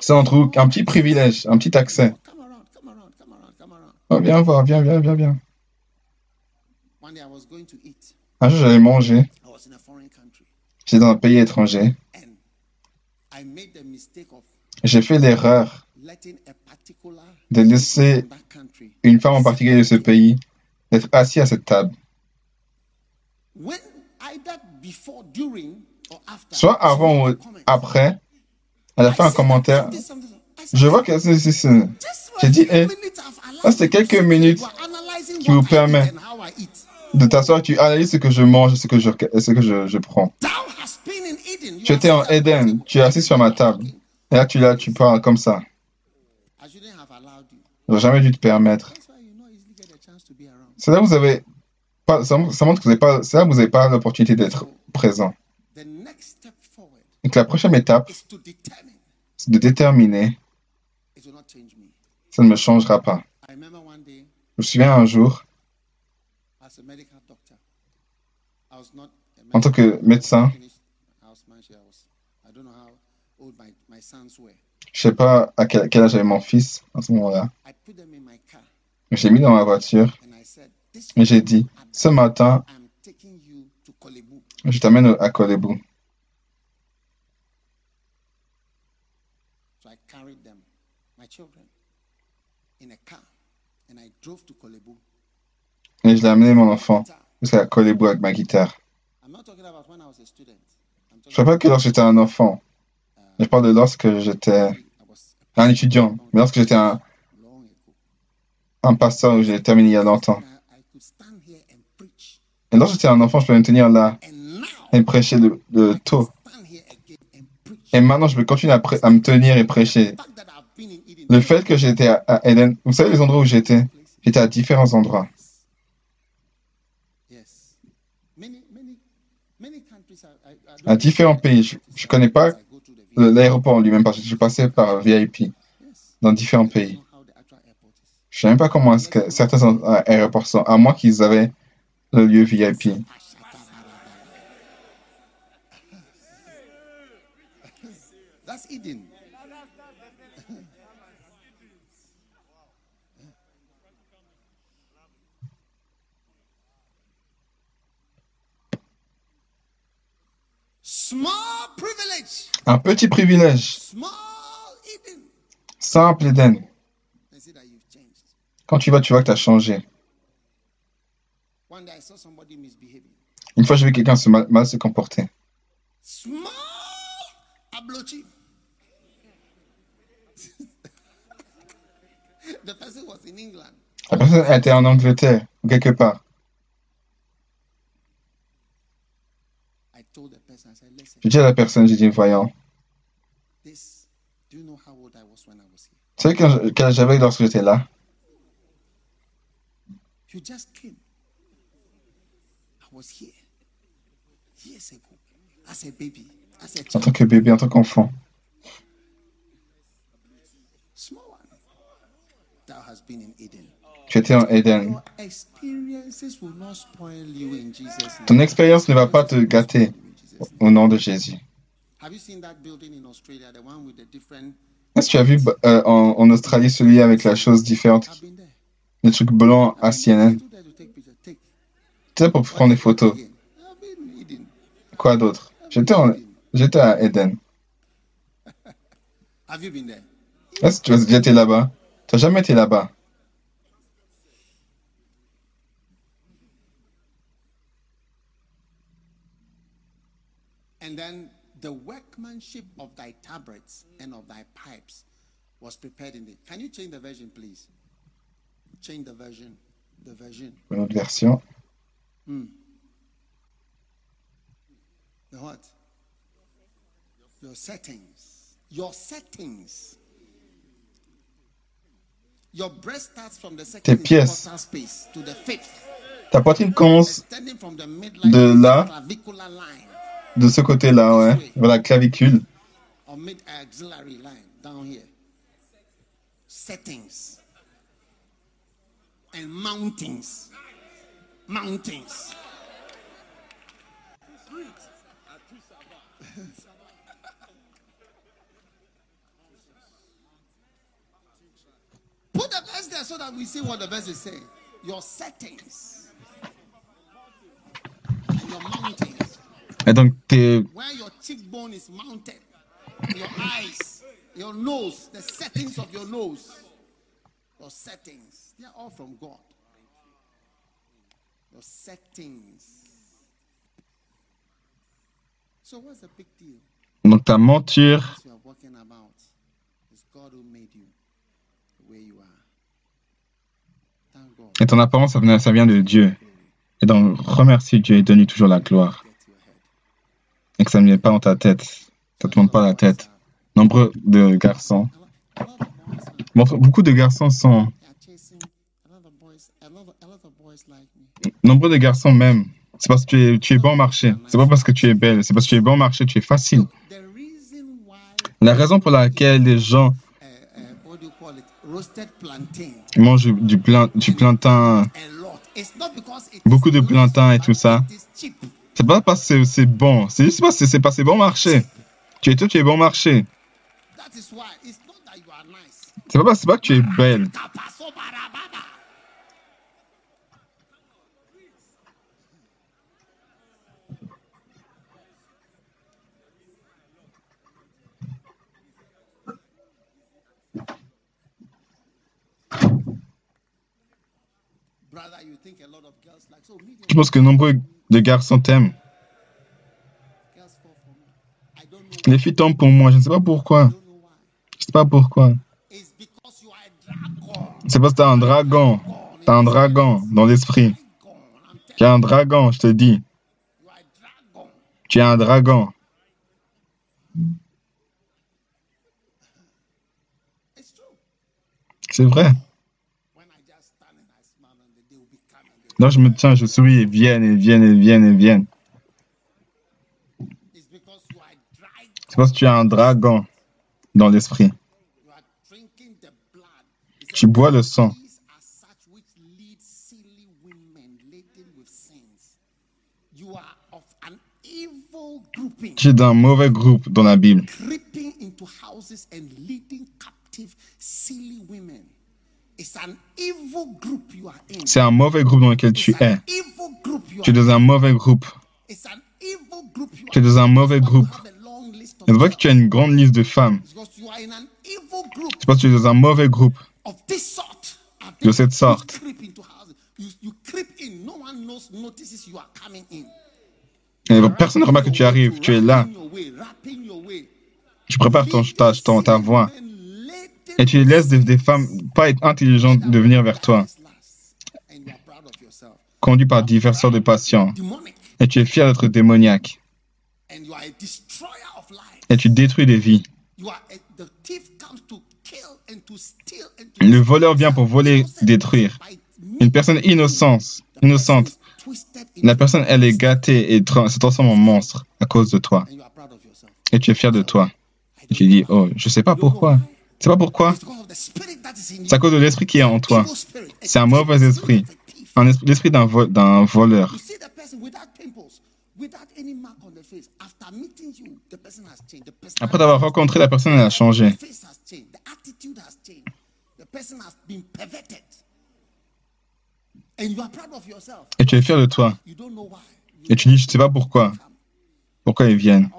Speaker 1: C'est entre vous un petit privilège, un petit accès. Oh, viens voir, viens, viens, viens, viens. Un jour, j'allais manger. J'étais dans un pays étranger. J'ai fait l'erreur de laisser une femme en particulier de ce pays d'être assise à cette table. Soit avant ou après, elle a fait un commentaire. Je vois que c'est. J'ai dit, eh, ça c'est quelques minutes qui vous permettent de t'asseoir, tu analyses ce que je mange, ce que je, ce que je, je prends. Tu étais en Eden, tu es assis sur ma table. Et là, tu, là, tu parles comme ça. Je n'ai jamais dû te permettre. C'est là que vous avez ça, montre que vous n'avez pas, pas l'opportunité d'être présent. Donc la prochaine étape, c'est de déterminer. Ça ne me changera pas. Je me souviens un jour, en tant que médecin, je ne sais pas à quel, âge avait mon fils à ce moment-là. J'ai mis dans ma voiture et j'ai dit, ce matin, je t'amène à Kolebu. Et je l'ai amené mon enfant jusqu'à Kolebu avec ma guitare. Je ne parle pas que lorsque j'étais un enfant. Je parle de lorsque j'étais un étudiant. Mais lorsque j'étais un, un pasteur où j'ai terminé il y a longtemps. Et lorsque j'étais un enfant, je pouvais me tenir là et prêcher le, tôt. Et maintenant, je vais continuer à, à me tenir et prêcher. Le fait que j'étais à, Eden, vous savez les endroits où j'étais? J'étais à différents endroits. À différents pays. Je ne connais pas l'aéroport lui-même parce que je passé par VIP dans différents pays. Je ne sais même pas comment est-ce certains aéroports sont, à moins qu'ils avaient le lieu VIP. Un petit privilège. Simple Eden. Quand tu vas, tu vois que tu as changé. Une fois, j'ai vu quelqu'un se mal, se comporter. *laughs* La personne était en Angleterre, quelque part. J'ai dit à la personne, j'ai dit, voyons. Tu sais quel j'avais lorsque j'étais là? En tant que bébé, en tant qu'enfant. Tu étais en Eden. Ton expérience ne va pas te gâter au nom de Jésus. Est-ce que tu as vu euh, en, en, Australie celui avec la chose différente? Le truc blanc à CNN sais, pour prendre des photos. Quoi d'autre? J'étais à Eden. Est-ce que tu as déjà été là-bas Tu n'as jamais été là-bas And then the workmanship of thy tabrets and of thy pipes was prepared in it. Can you change the version, please? Change the version. The version. Une autre version. Hmm. The what? Your settings. Your settings. Your breast starts from the second Tes pièces. space to the fifth. Ta poitrine commence de là de ce côté-là, ouais, vers la clavicule. Settings and mountains. Mountains. Put the verse there so that we see what the verse is saying. Your settings and your mountains. Et donc, tes... Where your cheekbone is mounted, your eyes, your nose, the settings of your nose, your settings, they are all from God. Your settings. So what's the big deal? Donc ta monture. Et ton apparence, ça vient, ça vient de Dieu. Et donc, remercie Dieu et donne-lui toujours la gloire et que ça ne vient pas dans ta tête. Ça ne te monte pas la tête. Nombreux de garçons. Beaucoup de garçons sont. Nombreux de garçons même. C'est parce que tu es, tu es bon marché. C'est pas parce que tu es belle. C'est parce que tu es bon marché, tu es facile. La raison pour laquelle les gens mangent du, du plantain, beaucoup de plantain et tout ça, c'est pas parce que c'est bon. C'est juste parce que c'est pas bon marché. Tu es tout, tu es bon marché. C'est pas parce que tu es belle. Je pense que nombreux de garçons t'aiment. Les filles tombent pour moi, je ne sais pas pourquoi. Je ne sais pas pourquoi. C'est parce que tu as un dragon. Tu as un dragon dans l'esprit. Tu as un dragon, je te dis. Tu as un dragon. C'est vrai. Non, je me tiens, je souris, et viennent, et viennent, et viennent, et viennent. C'est parce que tu as un dragon dans l'esprit. Tu bois le sang. Tu es d'un mauvais groupe dans la Bible. C'est un mauvais groupe dans lequel tu es. Tu es dans un mauvais groupe. Tu es dans un mauvais groupe. Et vois que tu as une grande liste de femmes. C'est parce que tu es dans un mauvais groupe de cette sorte. Et personne ne remarque que tu arrives, tu es là. Tu prépares ton, ta, ton, ta voix. Et tu laisses des, femmes pas être intelligentes de venir vers toi. Conduit par diverses sortes de patients. Et tu es fier d'être démoniaque. Et tu détruis des vies. Le voleur vient pour voler, détruire. Une personne innocente, innocente. La personne, elle est gâtée et se transforme en monstre à cause de toi. Et tu es fier de toi. Et tu dis, oh, je sais pas pourquoi. C'est pas pourquoi. C'est à cause de l'esprit qui est en toi. C'est un mauvais esprit. L'esprit d'un voleur. Après d'avoir rencontré la personne, elle a changé. Et tu es fier de toi. Et tu dis, je ne sais pas pourquoi. Pourquoi ils viennent.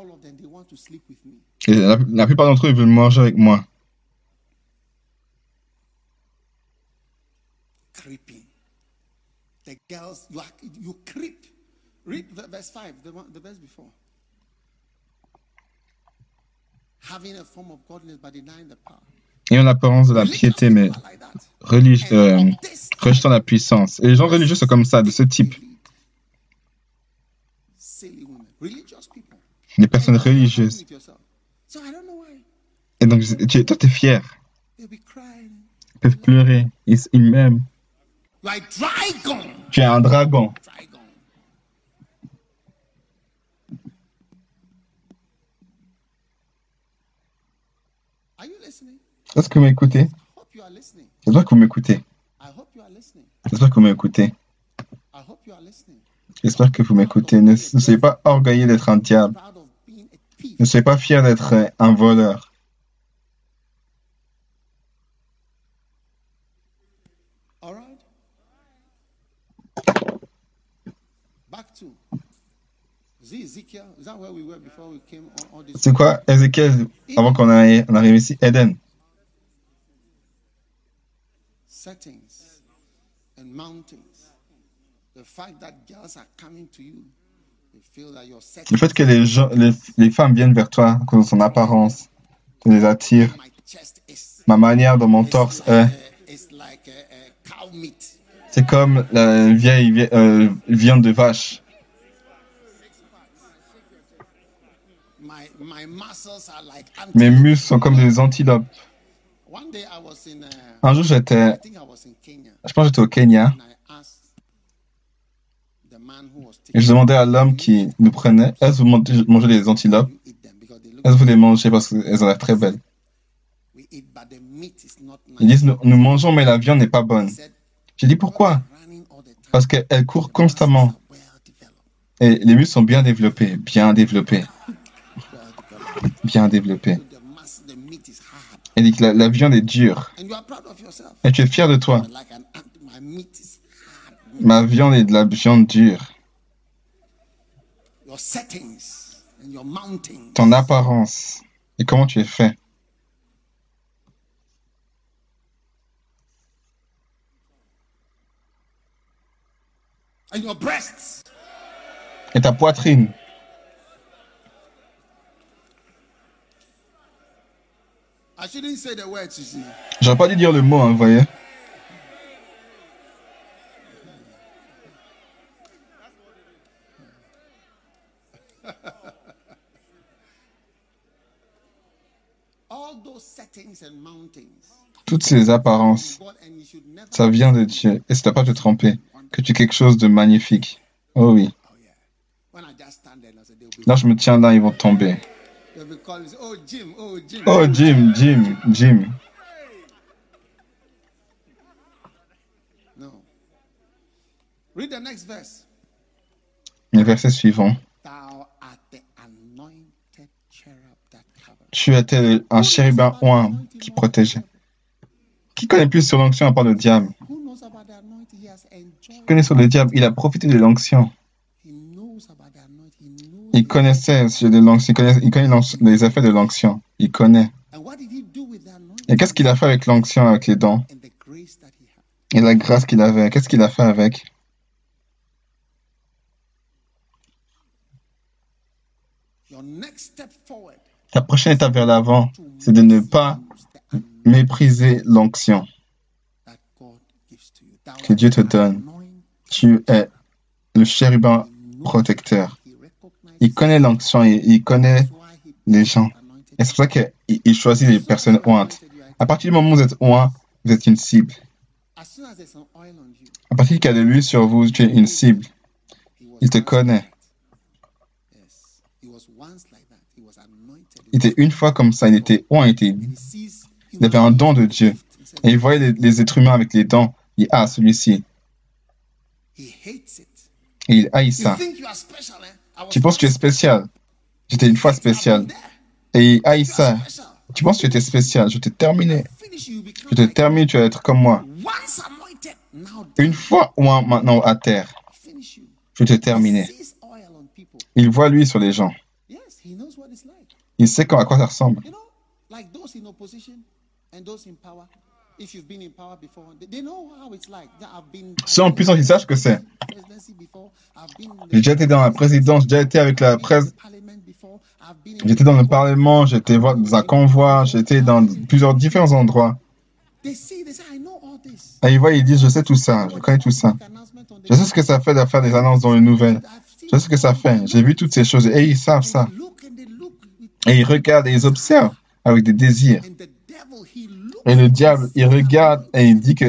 Speaker 1: Et la, la plupart d'entre eux veulent manger avec moi. Creeping. The girls, you, are, you creep. Read verse 5, the, the verse before. Having a form of godliness but denying the power ayant l'apparence de la piété, mais religieux, euh, rejetant la puissance. Et les gens religieux sont comme ça, de ce type. Les personnes religieuses. Et donc, tu, toi, tu es fier. Ils peuvent pleurer. Ils, ils m'aiment. Tu es un dragon. Est-ce que vous m'écoutez? J'espère que vous m'écoutez. J'espère que vous m'écoutez. J'espère que vous m'écoutez. Ne, soyez pas orgueilleux d'être un diable. Ne soyez pas fier d'être un voleur. C'est quoi Ézéchiel avant qu'on arrive ici Eden? Le fait que les, gens, les, femmes viennent vers toi à cause de son apparence, tu les attires. Ma manière dans mon torse est. C'est comme la vieille euh, viande de vache. Mes muscles sont comme des antilopes. Un jour, j'étais, je pense que j'étais au Kenya. Et je demandais à l'homme qui nous prenait, est-ce que vous mangez des antilopes? Est-ce que vous les mangez parce qu'elles ont l'air très belles? Ils disent, nous, mangeons, mais la viande n'est pas bonne. J'ai dit, pourquoi? Parce qu'elle court constamment. Et les muscles sont bien développés, bien développés. Bien développés. Elle dit que la, viande est dure. Et tu es fier de toi. Ma viande est de la viande dure. Ton apparence et comment tu es fait. Et ta poitrine. J'aurais pas dû dire le mot, hein, vous voyez. *laughs* toutes ces apparences, ça vient de Dieu. Et ça ne doit pas te tromper. Que tu es quelque chose de magnifique. Oh oui. Là, je me tiens là, ils vont tomber. Oh, Jim, Jim, Jim. Le verset suivant. Tu étais un chérubin oint qui protégeait. Qui connaît plus sur l'onction à part le diable? Qui connaît sur le diable? Il a profité de l'onction. Il connaissait de l'onction, il connaît, les effets de l'onction. Il connaît. Et qu'est-ce qu'il a fait avec l'onction, avec les dents? Et la grâce qu'il avait, qu'est-ce qu'il a fait avec? La prochaine étape vers l'avant, c'est de ne pas mépriser l'onction que Dieu te donne. Tu es le chérubin protecteur. Il connaît l'onction, il, connaît les gens. Et c'est pour ça qu'il choisit les personnes ointes. À partir du moment où vous êtes oint, vous êtes une cible. À partir qu'il y a de l'huile sur vous, tu es une cible. Il te connaît. Il était une fois comme ça, il était oint, il, avait un don de Dieu. Et il voyait les, êtres humains avec les dents. Il a celui-ci. Et il haït ça. Tu penses que tu es spécial? J'étais une fois spécial. Et ça. Tu penses que tu étais spécial? Je t'ai terminé. Je te termine, tu vas être comme moi. Une fois oint maintenant à terre, je te terminé. Il voit lui sur les gens. Il sait à quoi ça ressemble. Ceux en puissance, ils savent ce que c'est. J'ai déjà été dans la présidence, j'ai déjà été avec la presse. J'étais dans le Parlement, j'étais dans un convoi, j'étais dans plusieurs différents endroits. Et ils voient, ils disent, je sais tout ça, je connais tout ça. Je sais ce que ça fait de faire des annonces dans les nouvelles. Je sais ce que ça fait. J'ai vu toutes ces choses et ils savent ça. Et ils regardent et ils observent avec des désirs. Et le diable, il regarde et il dit que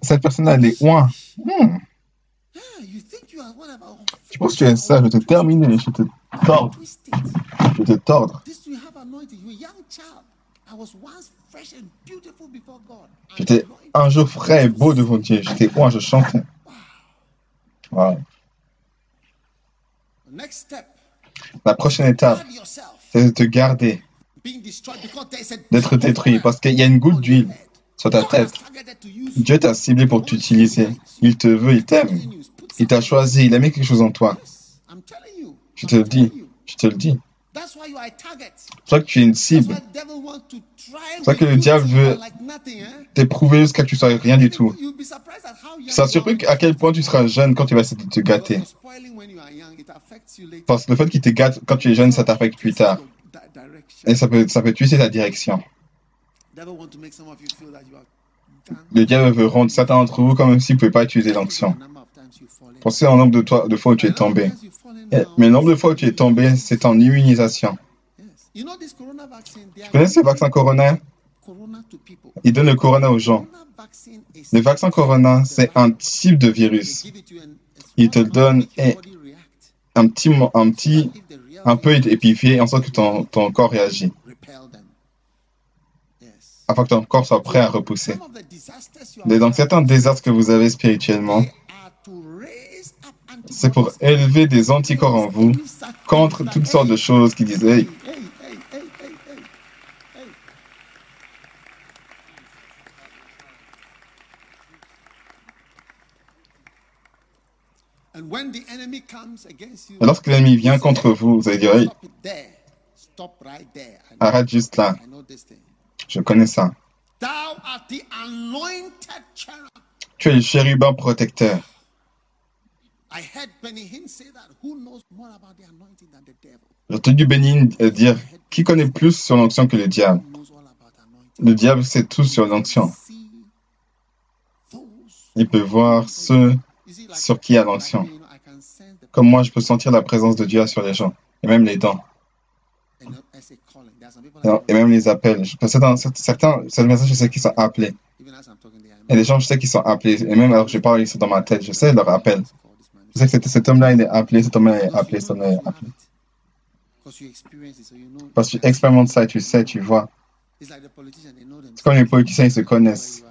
Speaker 1: cette personne-là, elle est loin. Hmm. Je pense que tu es ça, je te terminer, je te tordre. Je te tordre. J'étais un jour frais et beau devant Dieu. J'étais loin, je chantais. Wow. La prochaine étape, c'est de te garder, d'être détruit, parce qu'il y a une goutte d'huile sur ta tête. Dieu t'a ciblé pour t'utiliser. Il te veut, il t'aime. Il t'a choisi, il a mis quelque chose en toi. Je te le dis, je te le dis. C'est pour que tu es une cible. C'est pour que le diable veut t'éprouver jusqu'à ce que tu sois rien du tout. Ça surpris à quel point tu seras jeune quand tu vas essayer de te gâter. Parce que le fait qu'il te gâte quand tu es jeune, ça t'affecte plus tard. Et ça peut, ça peut tuer ta direction. Le diable veut rendre certains d'entre vous comme si vous ne pouvez pas utiliser l'onction. Pensez au nombre de, de fois où tu es tombé. Mais le nombre de fois où tu es tombé, c'est en immunisation. Tu connais ce vaccin Corona? Il donne le Corona aux gens. Le vaccin Corona, c'est un type de virus. Il te donne un petit, un petit, un peu épifié en sorte que ton, ton corps réagit. Afin que ton corps soit prêt à repousser. Mais dans certains désastres que vous avez spirituellement, c'est pour élever des anticorps en vous contre toutes sortes de choses qui disaient Et lorsque l'ennemi vient contre vous, vous allez dire, arrête juste là. Je connais ça. Tu es le chérubin protecteur. J'ai entendu Bénin dire Qui connaît plus sur l'onction que le diable? Le diable sait tout sur l'onction. Il peut voir ceux sur qui a l'onction. Comme moi, je peux sentir la présence de Dieu sur les gens, et même les dents. Et même les appels. Certains, certains, je sais qu'ils sont appelés. Et les gens, je sais qu'ils sont appelés. Et même alors que je parle, ils sont dans ma tête. Je sais leur appel. Je sais que cet homme-là, il est appelé, cet homme-là est appelé, cet homme-là est appelé. Parce que tu expérimentes ça et tu sais, tu vois. C'est comme les politiciens, ils se connaissent.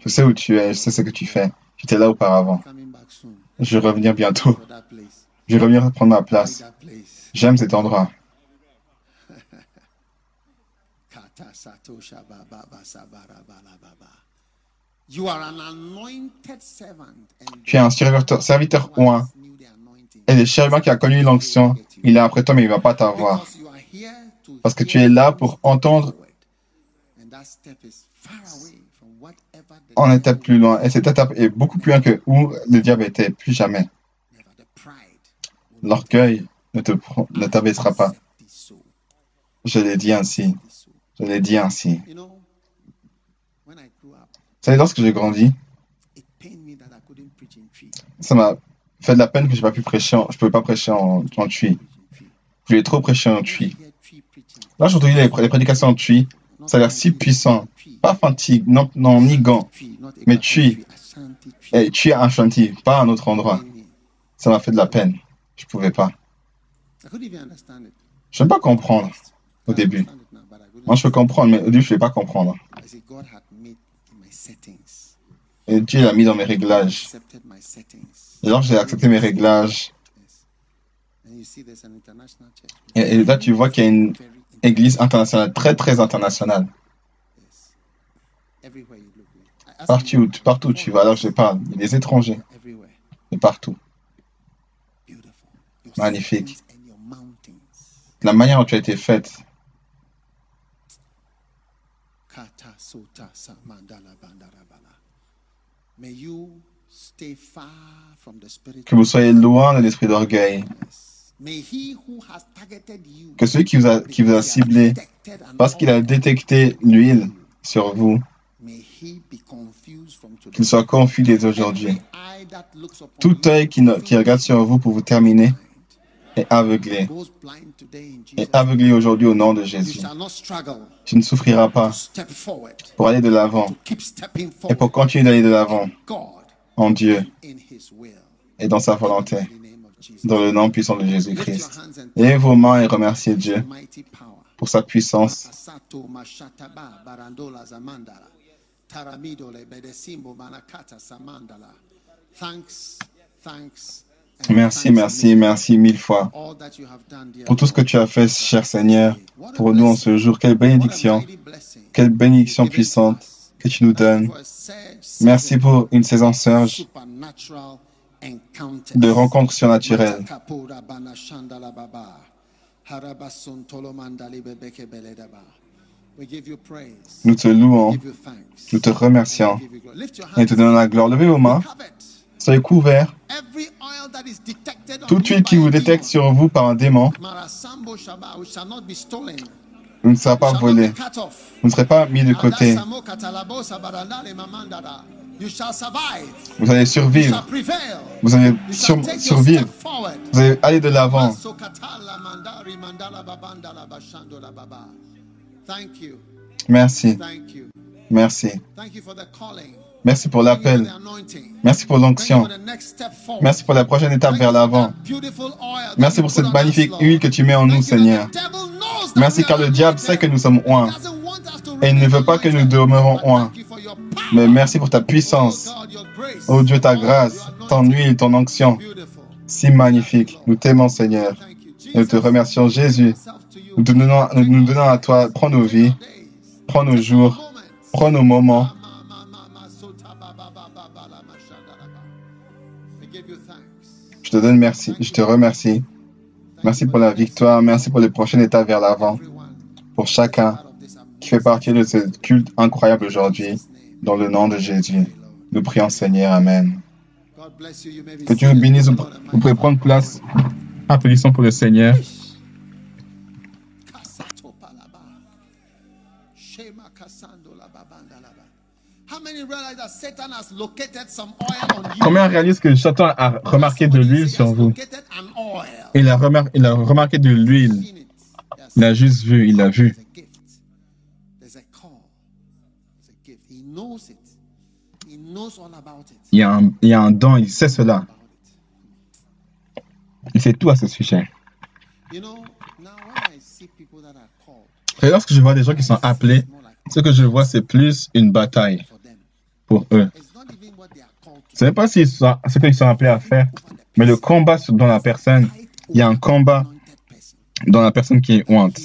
Speaker 1: Je sais où tu es, je sais ce que tu fais. J'étais là auparavant. Je vais revenir bientôt. Je vais revenir prendre ma place. J'aime cet endroit. Tu es un serviteur, serviteur oint. Et le chérubin qui a connu l'onction, il est après toi, mais il ne va pas t'avoir. Parce que tu es là pour entendre en étape plus loin. Et cette étape est beaucoup plus loin que où le diable était, plus jamais. L'orgueil ne t'abaissera pas. Je l'ai dit ainsi. Je l'ai dit ainsi. Vous savez, lorsque j'ai grandi, ça m'a fait de la peine que je ne pu prêcher, je ne pouvais pas prêcher en, en tui. Je trop prêcher en tui. Là, j'entends les, les prédications en tui. Ça a l'air si puissant. Pas fatigue, non, non, ni gant, mais tui. Et tui un chantier, pas à un autre endroit. Ça m'a fait de la peine. Je ne pouvais pas. Je ne peux pas comprendre au début. Moi, je peux comprendre, mais au début, je ne vais pas comprendre. Et Dieu l'a mis dans mes réglages. Et lorsque j'ai accepté mes réglages, et, là, tu vois qu'il y a une église internationale, très, très internationale. Partout, partout tu vas, alors je parle. Il y a des étrangers. Et partout. Magnifique. La manière dont tu as été faite, que vous soyez loin de l'esprit d'orgueil. Que celui qui vous a, qui vous a ciblé, parce qu'il a détecté l'huile sur vous, qu'il soit confus dès aujourd'hui. Tout œil qui, qui regarde sur vous pour vous terminer est aveuglé. Et aveuglé aujourd'hui au nom de Jésus. Tu ne souffriras pas pour aller de l'avant et pour continuer d'aller de l'avant en Dieu et dans sa volonté, dans le nom puissant de Jésus-Christ. Et vos mains et remerciez Dieu pour sa puissance. Merci, merci, merci mille fois pour tout ce que tu as fait, cher Seigneur, pour nous en ce jour. Quelle bénédiction, quelle bénédiction puissante que tu nous donnes. Merci pour une saison surge de rencontres surnaturelles. Nous te louons, nous te remercions et te donnons la gloire. Levez vos mains, soyez couverts. Toute huile qui vous détecte sur vous par un démon ne sera pas volé. Vous ne serez pas mis de côté. Vous allez survivre. Vous allez survivre. Vous allez aller de l'avant. Merci. Merci. Merci pour l'appel. Merci pour l'onction. Merci pour la prochaine étape vers l'avant. Merci pour cette magnifique huile que tu mets en nous, Seigneur. Merci car le diable sait que nous sommes oints et il ne veut pas que nous demeurons oints. Mais merci pour ta puissance. Oh Dieu, ta grâce, ton huile, ton onction. Si magnifique. Nous t'aimons, Seigneur. Nous te remercions, Jésus. Nous donnons, nous donnons à toi, prends nos vies, prends nos jours, prends nos moments. Je te donne merci, je te remercie. Merci pour la victoire, merci pour les prochaines étapes vers l'avant. Pour chacun qui fait partie de ce culte incroyable aujourd'hui, dans le nom de Jésus. Nous prions Seigneur, Amen. Que Dieu vous bénisse, vous pouvez prendre place. Applaudissons pour le Seigneur. Combien réalisent que Satan a remarqué de l'huile sur vous? il a, remarqué, il a remarqué de l'huile. Il a juste vu, il a vu. Il y, a un, il y a un don, il sait cela. Il sait tout à ce sujet. Et lorsque je vois des gens qui sont appelés, ce que je vois, c'est plus une bataille pour eux. Ce n'est pas ce qu'ils sont appelés à faire, mais le combat dans la personne. Il y a un combat dans la personne qui est ointe.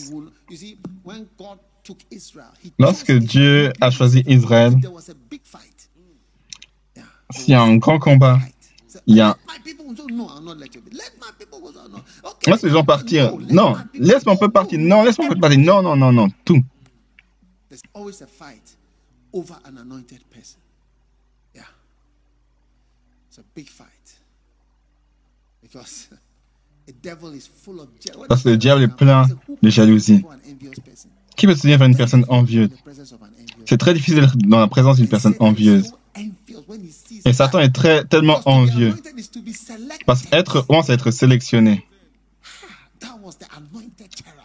Speaker 1: Lorsque Dieu a choisi Israël, s'il y a un grand combat, il y a... Laisse les gens partir. Non, laisse-moi un peu partir. Non, laisse-moi un peu partir. Non, non, non, non, tout. Parce que le diable est plein de jalousie. Qui peut se dire vers une personne envieuse? C'est très difficile d'être dans la présence d'une personne envieuse. Et Satan est très, tellement envieux. Parce qu'être oint, c'est être sélectionné.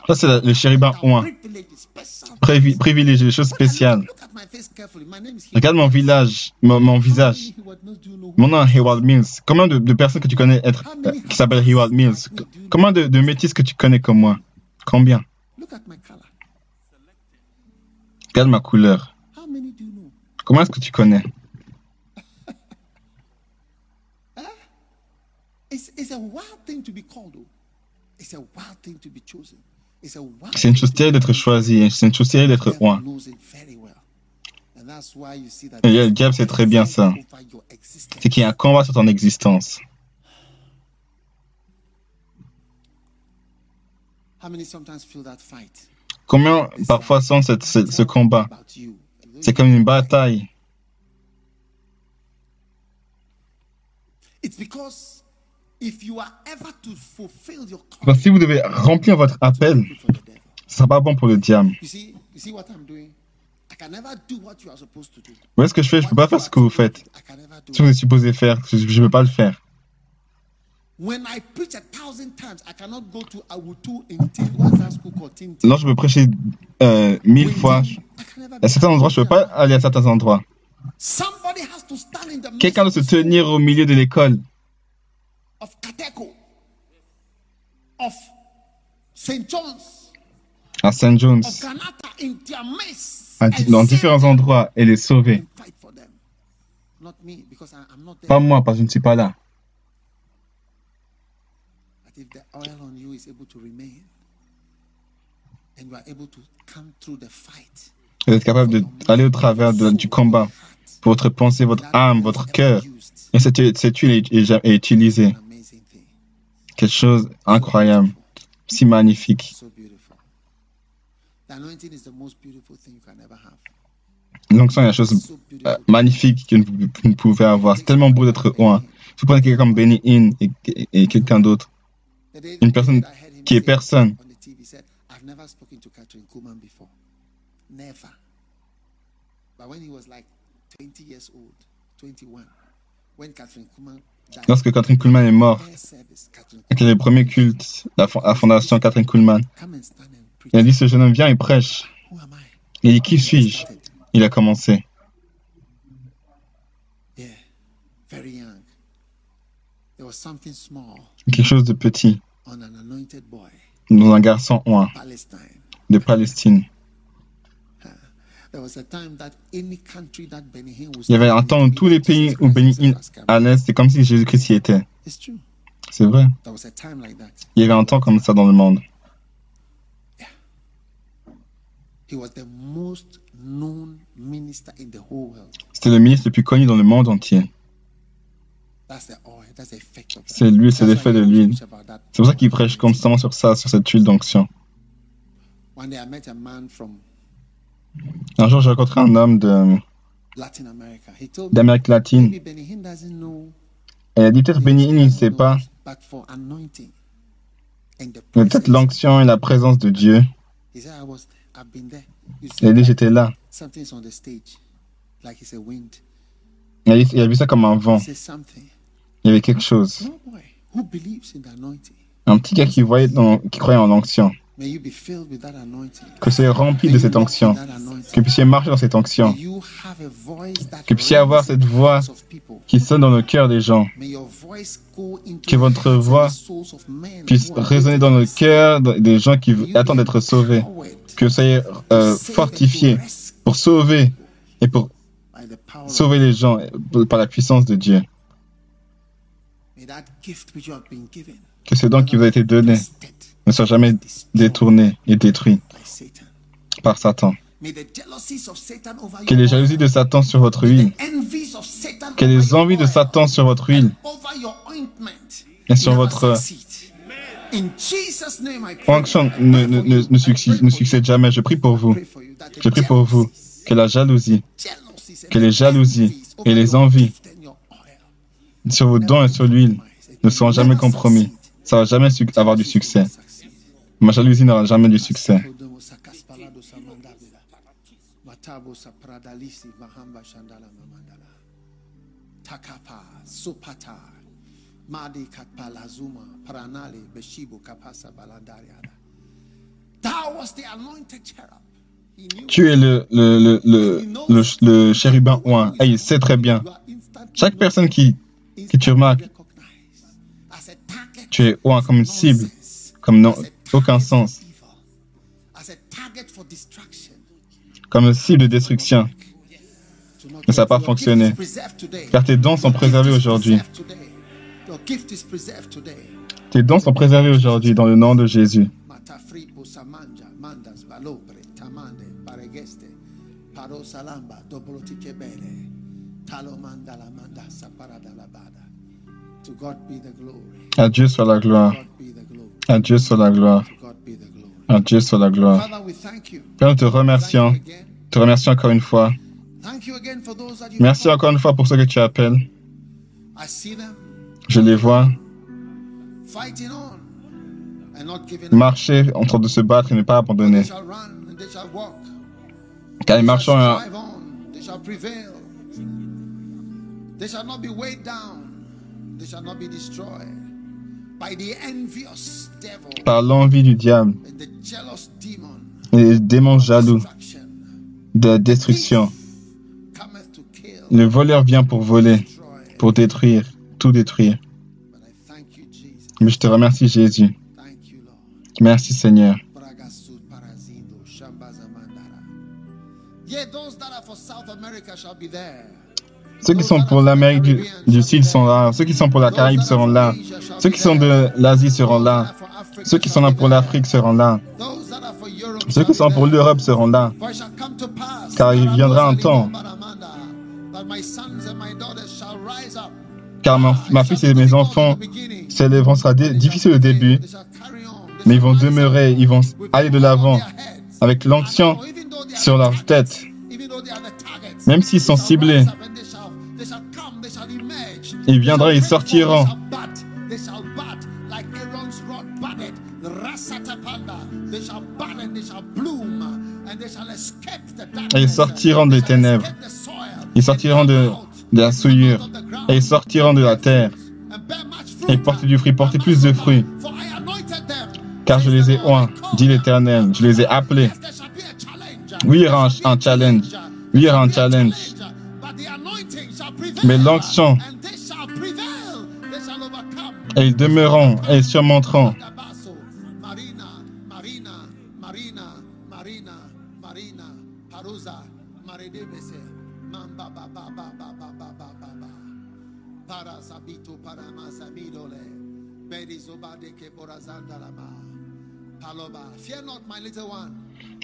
Speaker 1: Ça, c'est le chérubin oint. Privilégié, des choses spéciales. Regarde mon village, mon, visage. Mon nom est Hayward Mills. Combien de, personnes que tu connais être, euh, qui s'appellent Hayward Mills? Combien de, de métis que tu connais comme moi? Combien? Regarde ma couleur. Comment est-ce que tu connais? C'est une chose terrible d'être choisi, c'est une chose terrible d'être roi. Et le diable sait très bien ça. C'est qu'il y a un combat sur ton existence. Combien parfois sont ce, ce combat? C'est comme une bataille. Parce que si vous devez remplir votre appel, ce ne sera pas bon pour le diable. Où est-ce que je fais? Je ne peux pas faire ce que vous faites. Si vous êtes supposé faire, je ne peux pas le faire. Lorsque je peux prêcher euh, mille fois, à certains endroits, je ne peux pas aller à certains endroits. Quelqu'un doit se tenir au milieu de l'école. À Saint John's dans différents endroits et les sauver. Pas moi, parce que je ne suis pas là. Vous êtes capable d'aller au travers du combat pour votre pensée, votre âme, votre cœur. Et cette, huile est, est utilisée. Quelque chose d'incroyable, si magnifique. L'onction est la chose euh, magnifique que vous, pouvez avoir. C'est tellement beau d'être loin. Si vous prenez quelqu'un comme Benny Hinn et, quelqu'un d'autre, une personne qui est personne. Lorsque Catherine Kuhlman est morte, avec les premiers cultes, la, la fondation Catherine Kuhlman, il a dit, ce jeune homme vient et prêche. Il dit, qui suis-je? Il a commencé. Quelque chose de petit dans un garçon oint de Palestine. Il y avait un temps où tous les pays où Béni allait, c'est comme si Jésus-Christ y était. C'est vrai. Il y avait un temps comme ça dans le monde. C'était le ministre le plus connu dans le monde entier. C'est lui, c'est l'effet de l'huile. C'est pour ça qu'il prêche constamment sur ça, sur cette huile d'onction. Un jour, j'ai rencontré un homme d'Amérique latine. Et il a dit peut-être Béni, il ne sait pas. Mais peut-être l'onction et la présence de Dieu. Il a dit j'étais là. Il a, dit, il a vu ça comme un vent. Il y avait quelque chose. Un petit gars qui, voyait qui croyait en l'onction. Que soyez rempli de cette onction. Que vous puissiez marcher dans cette onction. Que vous puissiez avoir cette voix qui sonne dans le cœur des gens. Que votre voix puisse résonner dans le cœur des gens qui attendent d'être sauvés. Que vous soyez euh, fortifiés pour sauver et pour sauver les gens par la puissance de Dieu. Que ce don qui vous a été donné ne soit jamais détourné et détruit par Satan. Que les jalousies de Satan sur votre huile, que les envies de Satan sur votre huile et sur votre fonction ne, ne, ne, ne, succède, ne succède jamais. Je prie pour vous. Je prie pour vous que la jalousie, que les jalousies et les envies sur vos dons et sur l'huile ne seront jamais compromis. Ça va jamais avoir du succès. Ma jalousie n'aura jamais du succès. Tu es le, le, le, le, le chérubin oint. Et il sait très bien. Chaque personne qui, qui tu remarques, tu es comme une cible, comme non, aucun sens. Comme cible de destruction. Mais ça n'a pas fonctionné. Car tes dons sont préservés aujourd'hui. Tes dons sont préservés aujourd'hui dans le nom de Jésus. À Dieu soit la gloire. À Dieu soit la gloire. À Dieu soit la gloire. Père, nous te remercions. Te remercions encore une fois. Merci encore une fois pour ce que tu appelles. Je les vois marcher en train de se battre et ne pas abandonner. Car ils marchent en... They shall not be weighed down. They shall not be destroyed par l'envie du diable et les démons jaloux de la destruction. Le voleur vient pour voler, pour détruire, tout détruire. Mais je te remercie Jésus. Merci Seigneur. Ceux qui sont pour l'Amérique du, Sud sont là. Ceux qui sont pour la Caraïbe seront là. Ceux qui sont de l'Asie seront là. Ceux qui sont là pour l'Afrique seront là. Ceux qui sont pour l'Europe seront là. Car il viendra un temps. Car ma, fille et mes enfants s'élèveront. Sera difficile au début. Mais ils vont demeurer. Ils vont aller de l'avant. Avec l'onction sur leur tête. Même s'ils sont ciblés. Ils viendront, ils sortiront. Et ils sortiront des ténèbres. Ils sortiront de la souillure. Et sortiront de la terre. Et porter du fruit, porter plus de fruits. Car je les ai oints, dit l'Éternel. Je les ai appelés. Oui, il y aura un, challenge. Oui, il y challenge. Mais l'onction et ils demeureront et surmonteront.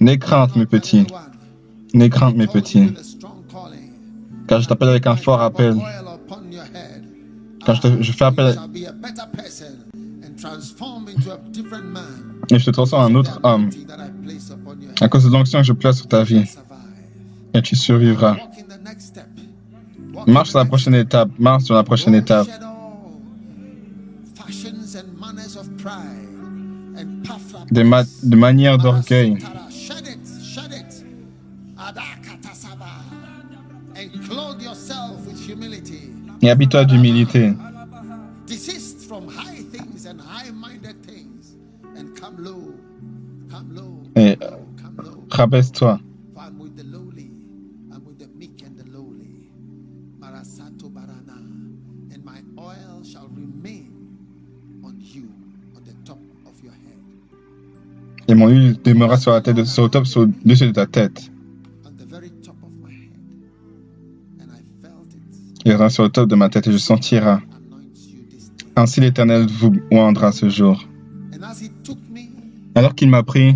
Speaker 1: N'aie crainte, mes petits. N'aie crainte, mes petits. Car je t'appelle avec un fort appel. Quand je, te, je fais appel et je te transforme en un autre homme à cause de l'onction que je place sur ta vie. Et tu survivras. Marche sur la prochaine étape. Marche sur la prochaine étape. Ma de manières d'orgueil. et habite-toi d'humilité. Rabaisse-toi. Et mon huile demeura sur la tête, sur le top, sur dessus de ta tête. Il viendra sur le top de ma tête et je sentirai. Ainsi l'Éternel vous oindra ce jour. Alors qu'il m'a pris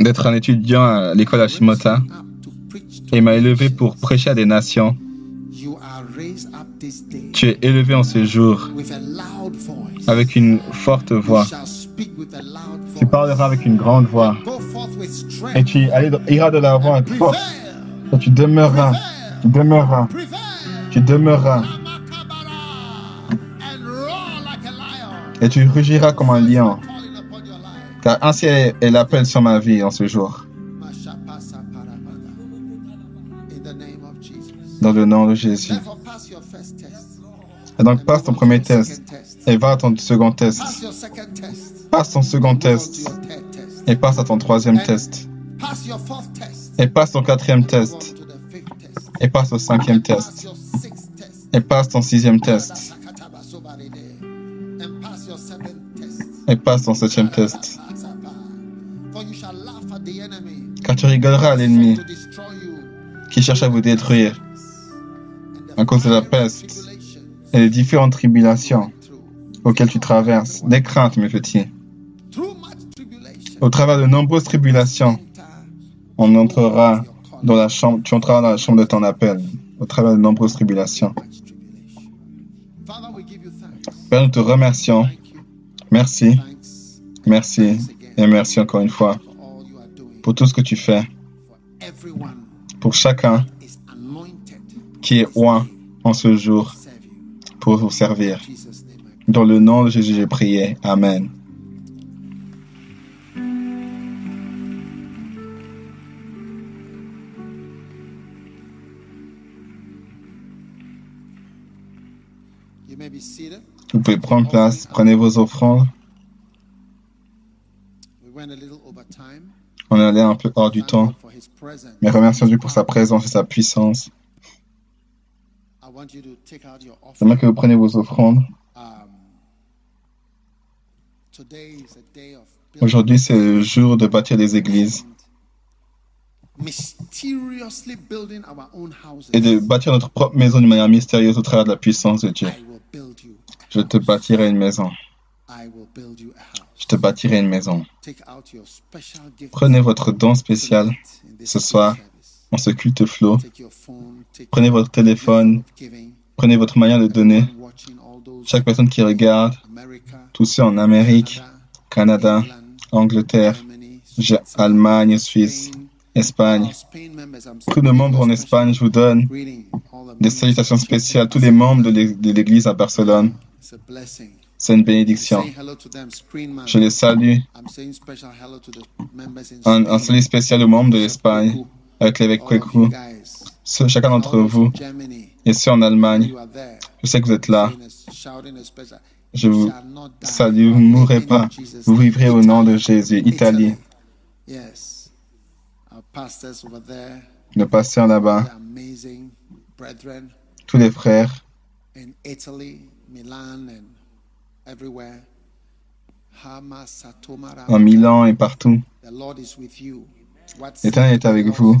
Speaker 1: d'être un étudiant à l'école Hashimota et m'a élevé pour prêcher à des nations, tu es élevé en ce jour avec une forte voix. Tu parleras avec une grande voix. Et tu iras de la voix avec force. Et tu demeureras. Tu demeureras. Tu demeureras. Et tu rugiras comme un lion. Car ainsi est l'appel sur ma vie en ce jour. Dans le nom de Jésus. Et donc passe ton premier test et va à ton second test. Passe ton second test. et passe à ton troisième test. Et passe ton quatrième test. et passe au cinquième test. Et passe ton sixième test. Et passe ton septième test. Car tu rigoleras à l'ennemi qui cherche à vous détruire à cause de la peste et les différentes tribulations auxquelles tu traverses, des craintes, mes petits. Au travers de nombreuses tribulations, on entrera dans la chambre, tu entreras dans la chambre de ton appel, au travers de nombreuses tribulations. Père, nous te remercions. Merci, merci et merci encore une fois pour tout ce que tu fais, pour chacun qui est oint en ce jour pour vous servir. Dans le nom de Jésus, j'ai prié. Amen. Vous pouvez prendre place, prenez vos offrandes. On est allé un peu hors du temps, mais remercions Dieu pour sa présence et sa puissance. J'aimerais que vous preniez vos offrandes. Aujourd'hui, c'est le jour de bâtir des églises et de bâtir notre propre maison d'une manière mystérieuse au travers de la puissance de Dieu. Je te bâtirai une maison. Je te bâtirai une maison. Prenez votre don spécial ce soir en ce culte flot. Prenez votre téléphone, prenez votre manière de donner. Chaque personne qui regarde, tous ceux en Amérique, Canada, Angleterre, Allemagne, Suisse, Espagne. Tous les membres en Espagne, je vous donne des salutations spéciales. Tous les membres de l'Église à Barcelone. C'est une bénédiction. Je les salue. Un, un salut spécial aux membres de l'Espagne, avec l'évêque Kweku, chacun d'entre vous, et ceux en Allemagne. Je sais que vous êtes là. Je vous salue, vous ne mourrez pas. Vous vivrez au nom de Jésus. Italie. Le pasteur là-bas. Tous les frères. En Milan et partout. L'Éternel est avec vous.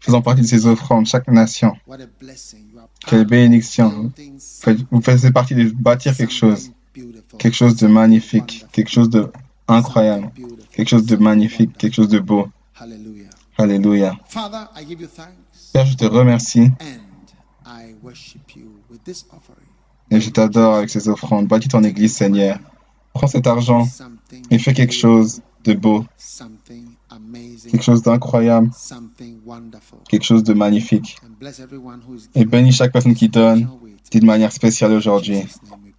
Speaker 1: faisant partie de ces offrandes, chaque nation. Quelle bénédiction. Vous faites partie de bâtir quelque chose, quelque chose de magnifique, quelque chose de incroyable, quelque chose de magnifique, quelque chose de beau. Alléluia. Père, je te remercie. Et je t'adore avec ces offrandes. Bâtis ton Église, Seigneur. Prends cet argent et fais quelque chose de beau, quelque chose d'incroyable, quelque chose de magnifique. Et bénis chaque personne qui donne d'une manière spéciale aujourd'hui.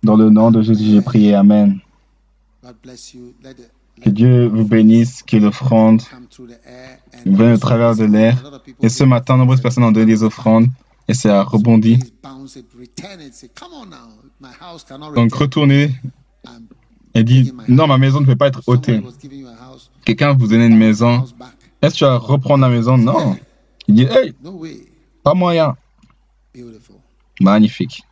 Speaker 1: Dans le nom de Jésus, j'ai prié. Amen. Que Dieu vous bénisse, que l'offrande vienne au travers de l'air. Et ce matin, nombreuses personnes ont donné des offrandes et ça a rebondi. Donc retournez et dites, non, ma maison ne peut pas être ôtée. Quelqu'un vous donne une maison. Est-ce que tu vas reprendre la maison? Non. Il dit, hey, pas moyen. Magnifique.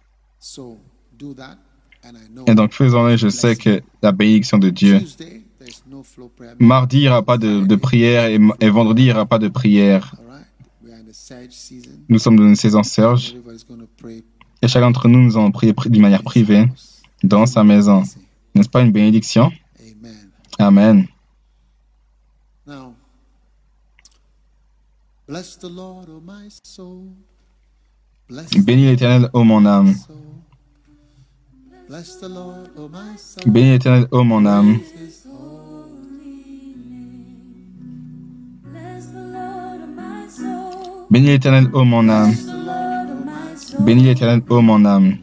Speaker 1: Et donc faisons-le, je sais que la bénédiction de Dieu. Mardi, il n'y aura pas de, prière et, vendredi, il n'y aura pas de prière. Nous sommes dans une saison Serge et chacun d'entre nous, nous allons prier d'une manière privée dans sa maison. N'est-ce pas une bénédiction? Amen. Bénis l'Éternel, ô mon âme. Bénis l'Éternel, ô mon âme. Bénis l'Éternel, ô mon âme. Bénis l'Éternel, ô mon âme.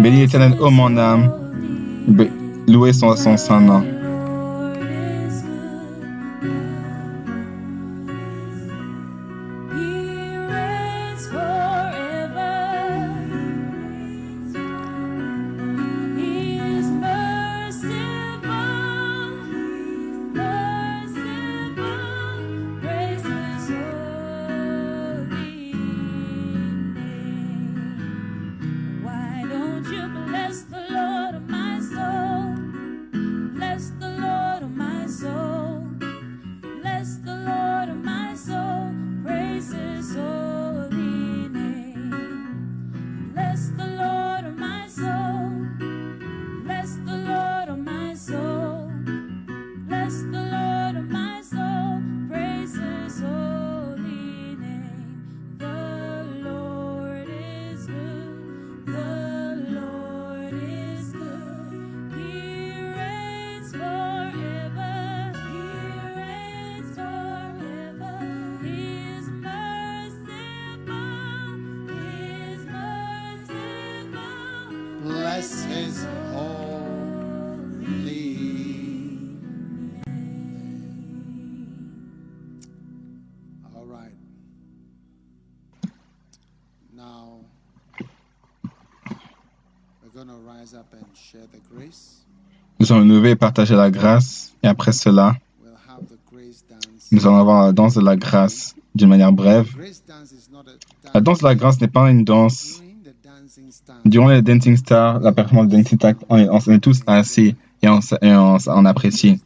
Speaker 1: Bénis l'Éternel, ô mon âme. Louez son, son saint nom. Nous allons lever et partager la grâce. Et après cela, nous allons avoir la danse de la grâce d'une manière brève. La danse de la grâce n'est pas une danse. Durant les Dancing Stars, la performance de Dancing Star, on est, tous assis et on, on apprécie.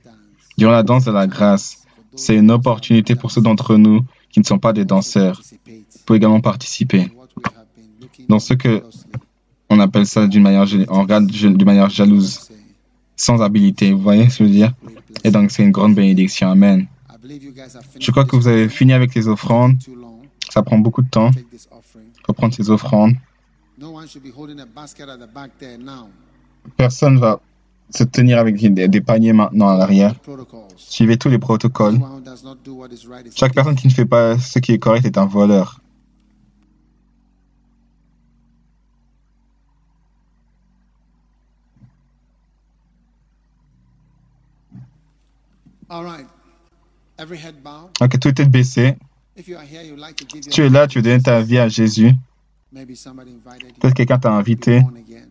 Speaker 1: Durant la danse de la grâce, c'est une opportunité pour ceux d'entre nous qui ne sont pas des danseurs pour également participer. Dans ce que on appelle ça d'une manière, on regarde d'une manière jalouse, sans habilité. Vous voyez ce que je veux dire? Et donc, c'est une grande bénédiction. Amen. Je crois que vous avez fini avec les offrandes. Ça prend beaucoup de temps pour prendre ces offrandes. Personne ne va se tenir avec des paniers maintenant à l'arrière. Suivez tous les protocoles. Chaque personne qui ne fait pas ce qui est correct est un voleur. Ok, tout est baissé. Si tu es là, tu veux donner ta vie à Jésus. Peut-être quelqu'un t'a invité.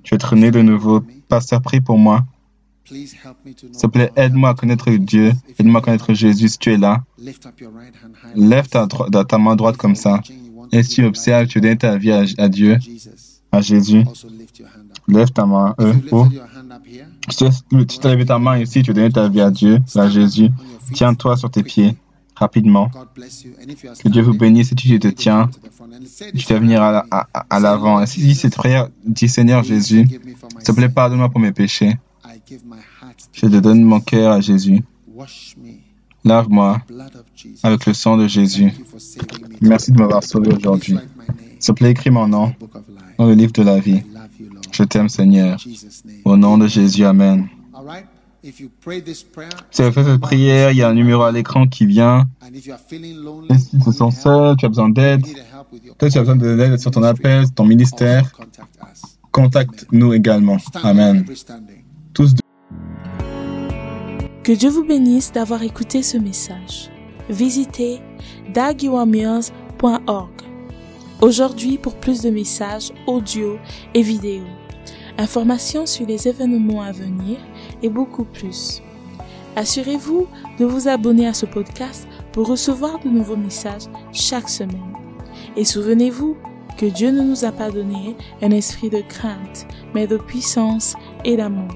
Speaker 1: Tu veux être né de nouveau. Pasteur, prie pour moi. S'il te plaît, aide-moi à connaître Dieu. Aide-moi à connaître Jésus si tu es là. Lève ta, ta main droite comme ça. Et si tu observes, tu veux donner ta vie à, Dieu, à Jésus. Lève ta main. Euh. Si tu as levé ta main ici, tu veux donner ta vie à Dieu, à Jésus, tiens-toi sur tes pieds rapidement. Que Dieu vous bénisse et tu te tiens. Tu vas venir à l'avant. Et si dis cette prière, dis Seigneur Jésus, s'il te plaît, pardonne-moi pour mes péchés. Je te donne mon cœur à Jésus. Lave-moi avec le sang de Jésus. Merci de m'avoir sauvé aujourd'hui. S'il te plaît, écris mon nom dans le livre de la vie. Je t'aime, Seigneur. Au nom de Jésus, Amen. Si vous avez fait cette prière, il y a un numéro à l'écran qui vient. Et si tu te sens seul, tu as besoin d'aide, peut-être tu as besoin d'aide sur ton appel, ton ministère, contacte-nous également. Amen. Tous
Speaker 3: Que Dieu vous bénisse d'avoir écouté ce message. Visitez dagiwamias.org aujourd'hui pour plus de messages audio et vidéo, informations sur les événements à venir et beaucoup plus. Assurez-vous de vous abonner à ce podcast pour recevoir de nouveaux messages chaque semaine. Et souvenez-vous que Dieu ne nous a pas donné un esprit de crainte, mais de puissance et d'amour.